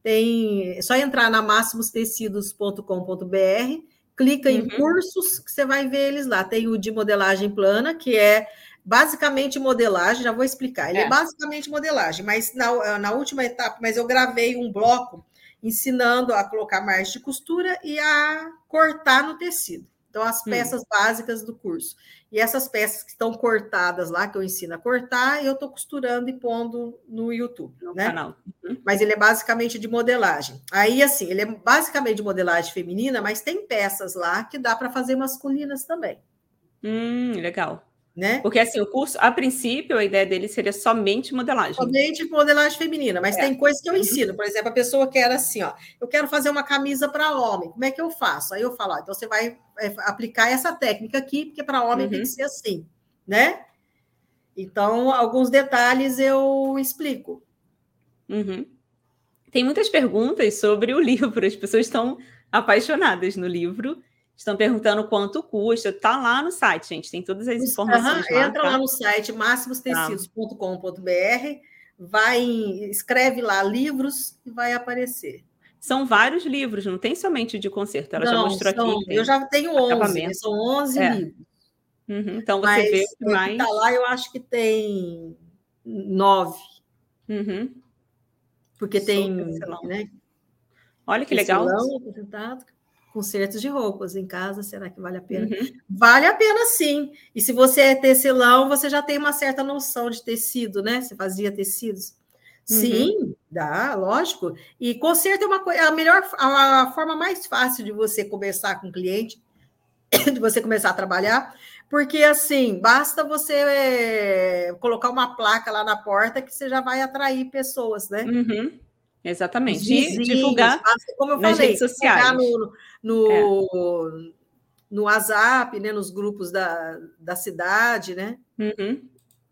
Tem é só entrar na máximostecidos.com.br, clica uhum. em cursos que você vai ver eles lá. Tem o de modelagem plana, que é basicamente modelagem, já vou explicar. Ele é, é basicamente modelagem, mas na, na última etapa, mas eu gravei um bloco ensinando a colocar margem de costura e a cortar no tecido. Então, as hum. peças hum. básicas do curso. E essas peças que estão cortadas lá, que eu ensino a cortar, eu estou costurando e pondo no YouTube, no né? canal. Uhum. Mas ele é basicamente de modelagem. Aí, assim, ele é basicamente de modelagem feminina, mas tem peças lá que dá para fazer masculinas também. Hum, legal. Né? Porque assim, o curso, a princípio, a ideia dele seria somente modelagem. Somente modelagem feminina, mas é. tem coisas que eu uhum. ensino. Por exemplo, a pessoa quer assim, ó, eu quero fazer uma camisa para homem, como é que eu faço? Aí eu falo, ó, então você vai é, aplicar essa técnica aqui, porque para homem uhum. tem que ser assim, né? Então, alguns detalhes eu explico. Uhum. Tem muitas perguntas sobre o livro, as pessoas estão apaixonadas no livro. Estão perguntando quanto custa. Tá lá no site, gente. Tem todas as informações uhum, lá. Entra tá? lá no site máximostecidos.com.br, vai, escreve lá livros e vai aparecer. São vários livros, não tem somente o de concerto. Ela não, já mostrou são, aqui. Eu já tenho 11, são 11 é. livros. Uhum, então você Mas, vê que mais. Tá lá, eu acho que tem nove. Uhum. Porque tem. Né, Olha que legal. Concertos de roupas em casa, será que vale a pena? Uhum. Vale a pena sim. E se você é tecelão, você já tem uma certa noção de tecido, né? Você fazia tecidos. Uhum. Sim, dá, lógico. E conserto é uma coisa, a melhor, a forma mais fácil de você começar com o cliente, [coughs] de você começar a trabalhar, porque assim, basta você é, colocar uma placa lá na porta que você já vai atrair pessoas, né? Uhum. Exatamente. Vizinhos, e divulgar como eu nas falei, redes sociais. No, no, é. no WhatsApp, né, nos grupos da, da cidade, né? Uhum.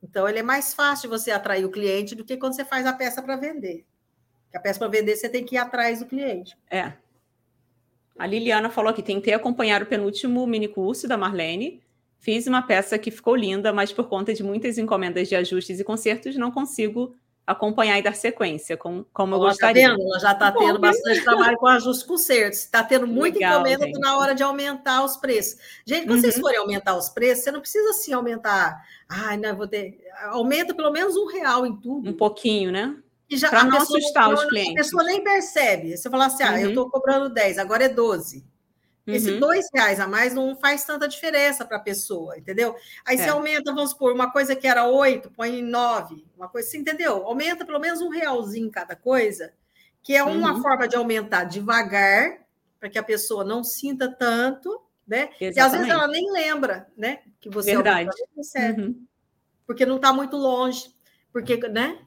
Então, ele é mais fácil você atrair o cliente do que quando você faz a peça para vender. Porque a peça para vender, você tem que ir atrás do cliente. É. A Liliana falou que tentei acompanhar o penúltimo mini curso da Marlene. Fiz uma peça que ficou linda, mas por conta de muitas encomendas de ajustes e consertos, não consigo acompanhar e dar sequência, como, como eu gostaria. Tá vendo? Ela já está tendo bastante trabalho com ajustes concertos. Está tendo muita Legal, encomenda gente. na hora de aumentar os preços. Gente, quando uhum. vocês forem aumentar os preços, você não precisa assim aumentar. Ai, não, vou ter. Aumenta pelo menos um real em tudo. Um pouquinho, né? Para não assustar não, os clientes. A pessoa nem percebe. Você fala assim, ah, uhum. eu estou cobrando 10, agora é 12. Uhum. Esse dois reais a mais não faz tanta diferença para a pessoa, entendeu? Aí é. você aumenta, vamos supor, uma coisa que era oito, põe em nove, uma coisa assim, entendeu? Aumenta pelo menos um realzinho cada coisa, que é uma uhum. forma de aumentar devagar, para que a pessoa não sinta tanto, né? Exatamente. E às vezes ela nem lembra, né? Que você Verdade. Aumenta, uhum. Porque não está muito longe. Porque, né?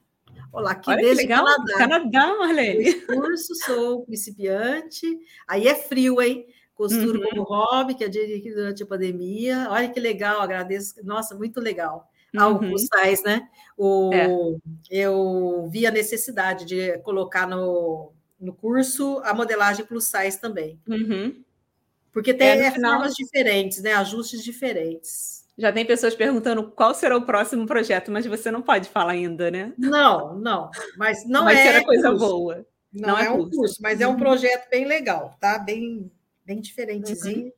Olá, aqui Olha desde que legal. Canadá. Canadá, Marlene. Curso, sou principiante. Aí é frio, hein? Costuro uhum. como hobby, que adquiri durante a pandemia. Olha que legal, agradeço. Nossa, muito legal. Alguns uhum. né? O, é. Eu vi a necessidade de colocar no, no curso a modelagem plus size também. Uhum. Porque tem é, final... formas diferentes, né? Ajustes diferentes. Já tem pessoas perguntando qual será o próximo projeto, mas você não pode falar ainda, né? Não, não. Mas não mas é. coisa curso. boa. Não, não é, é um curso. curso, mas é um uhum. projeto bem legal, tá? Bem, bem diferentezinho. Uhum.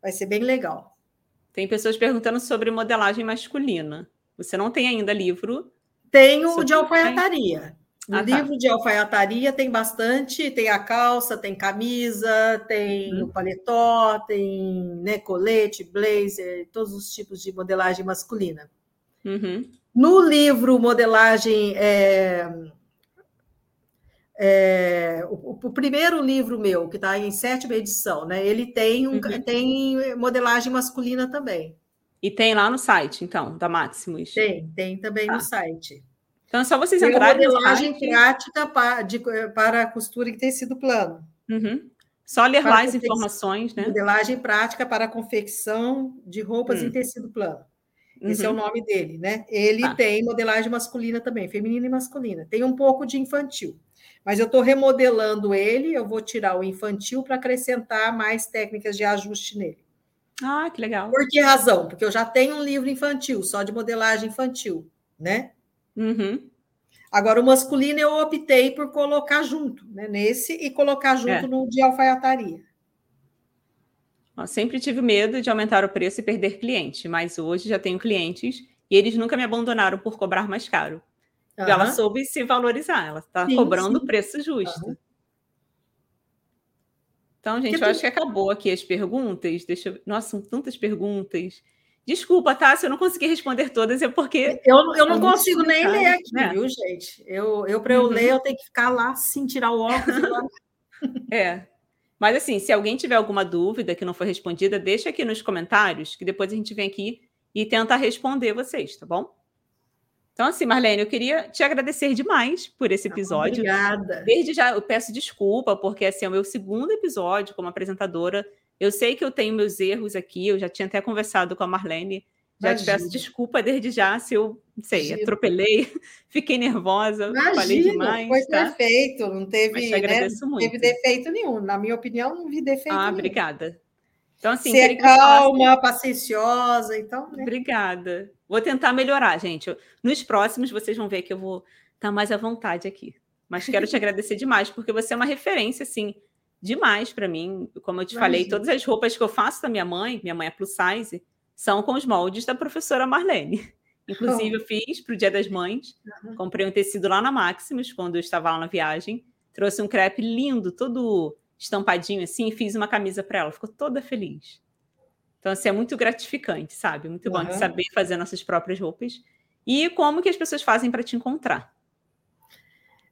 Vai ser bem legal. Tem pessoas perguntando sobre modelagem masculina. Você não tem ainda livro? Tenho o de alfaiataria. No ah, tá. livro de alfaiataria tem bastante, tem a calça, tem camisa, tem hum. o paletó, tem né, colete, blazer, todos os tipos de modelagem masculina. Uhum. No livro Modelagem. É, é, o, o, primeiro livro meu, que está em sétima edição, né? Ele tem, um, uhum. tem modelagem masculina também. E tem lá no site, então, da Maximus? Tem, tem também tá. no site. Então é só vocês entrarem. modelagem prática para, de, para costura em tecido plano. Uhum. Só ler lá as informações, né? Modelagem prática para confecção de roupas hum. em tecido plano. Esse é o uhum. nome dele, né? Ele tá. tem modelagem masculina também, feminina e masculina. Tem um pouco de infantil. Mas eu estou remodelando ele, eu vou tirar o infantil para acrescentar mais técnicas de ajuste nele. Ah, que legal. Por que razão? Porque eu já tenho um livro infantil, só de modelagem infantil, né? Uhum. Agora, o masculino eu optei por colocar junto, né, nesse, e colocar junto é. no de alfaiataria. Eu sempre tive medo de aumentar o preço e perder cliente, mas hoje já tenho clientes e eles nunca me abandonaram por cobrar mais caro. Uhum. Ela soube se valorizar, ela está cobrando o preço justo. Uhum. Então, gente, eu acho que acabou aqui as perguntas. Deixa eu... Nossa, são tantas perguntas. Desculpa, tá? Se eu não conseguir responder todas, é porque. Eu, eu não consigo nem ler aqui, né? viu, gente? Eu, eu para eu uhum. ler, eu tenho que ficar lá, sim, tirar o óculos. [laughs] é. Mas, assim, se alguém tiver alguma dúvida que não foi respondida, deixa aqui nos comentários, que depois a gente vem aqui e tenta responder vocês, tá bom? Então, assim, Marlene, eu queria te agradecer demais por esse episódio. Obrigada. Desde já eu peço desculpa, porque assim, é o meu segundo episódio como apresentadora. Eu sei que eu tenho meus erros aqui, eu já tinha até conversado com a Marlene. Já Imagina. te peço desculpa desde já se eu, não sei, Imagina. atropelei, [laughs] fiquei nervosa, Imagina, falei demais. Foi tá? perfeito, não teve, né, não teve defeito nenhum. Na minha opinião, não vi defeito ah, nenhum. obrigada. Então, assim, Ser calma, pacienciosa, então. Né? Obrigada. Vou tentar melhorar, gente. Nos próximos, vocês vão ver que eu vou estar mais à vontade aqui. Mas quero te [laughs] agradecer demais, porque você é uma referência, assim, demais para mim. Como eu te Imagina. falei, todas as roupas que eu faço da minha mãe, minha mãe é plus size, são com os moldes da professora Marlene. [laughs] Inclusive, oh. eu fiz para o Dia das Mães. Uhum. Comprei um tecido lá na Maximus, quando eu estava lá na viagem. Trouxe um crepe lindo, todo estampadinho assim, e fiz uma camisa para ela. Ficou toda feliz. Então, assim, é muito gratificante, sabe? Muito uhum. bom de saber fazer nossas próprias roupas. E como que as pessoas fazem para te encontrar?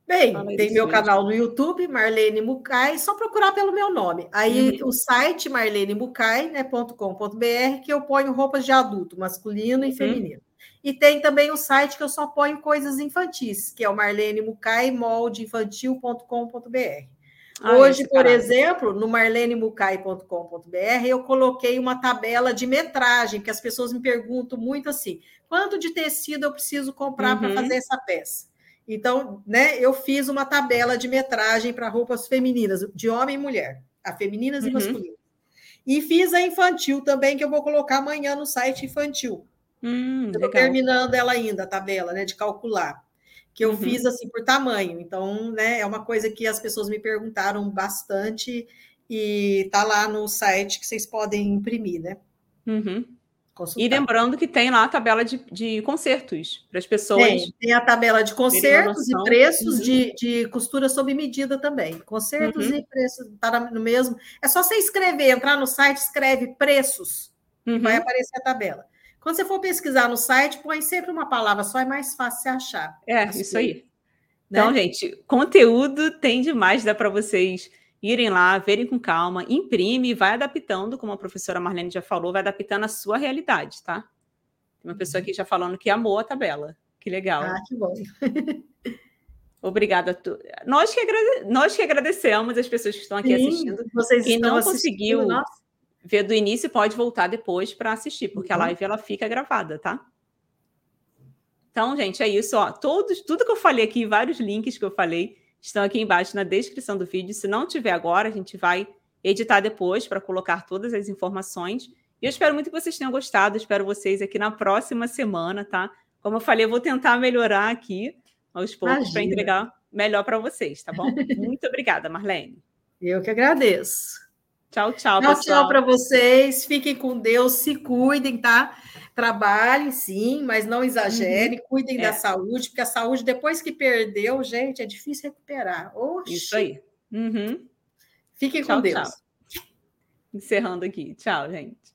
Bem, tem meu canal no YouTube, Marlene Mucay, só procurar pelo meu nome. Aí uhum. o site marlenemucay.com.br, né, que eu ponho roupas de adulto, masculino e uhum. feminino. E tem também o site que eu só ponho coisas infantis, que é o Marlene Ah, Hoje, por exemplo, no marlenemucay.com.br, eu coloquei uma tabela de metragem, que as pessoas me perguntam muito assim: quanto de tecido eu preciso comprar uhum. para fazer essa peça? Então, né, eu fiz uma tabela de metragem para roupas femininas, de homem e mulher, a femininas uhum. e masculinas. E fiz a infantil também, que eu vou colocar amanhã no site infantil. Hum, Estou terminando ela ainda, a tabela, né, de calcular. Que eu uhum. fiz assim por tamanho. Então, né, é uma coisa que as pessoas me perguntaram bastante e tá lá no site que vocês podem imprimir, né? Uhum. consultar. E lembrando que tem lá a tabela de, de concertos para as pessoas. Tem, tem a tabela de concertos e preços uhum. de, de costura sob medida também. Concertos uhum. e preços, está no mesmo. É só você escrever, entrar no site, escreve preços, uhum. vai aparecer a tabela. Quando você for pesquisar no site, põe sempre uma palavra só, é mais fácil você achar. É, isso aí. Né? Então, gente, conteúdo tem demais, dá para vocês irem lá, verem com calma, imprime, vai adaptando, como a professora Marlene já falou, vai adaptando a sua realidade, tá? Tem uma pessoa aqui já falando que amou a tabela. Que legal. Ah, que bom. [laughs] Obrigada. Tu... Nós, que agrade... Nós que agradecemos as pessoas que estão aqui Sim, assistindo. Vocês Quem não conseguiu nossa. Ver do início pode voltar depois para assistir, porque uhum. a live ela fica gravada, tá? Então, gente, é isso. Ó. Todos, tudo que eu falei aqui, vários links que eu falei, estão aqui embaixo na descrição do vídeo. Se não tiver agora, a gente vai editar depois para colocar todas as informações. E eu espero muito que vocês tenham gostado. Espero vocês aqui na próxima semana, tá? Como eu falei, eu vou tentar melhorar aqui aos poucos para entregar melhor para vocês, tá bom? [laughs] Muito obrigada, Marlene. Eu que agradeço. Tchau, tchau, tchau, pessoal. Tchau para vocês. Fiquem com Deus, se cuidem, tá? Trabalhem, sim, mas não exagerem, uhum. cuidem é. da saúde, porque a saúde, depois que perdeu, gente, é difícil recuperar. Oxi. Isso aí. Uhum. Fiquem tchau, com Deus. Tchau. Encerrando aqui. Tchau, gente.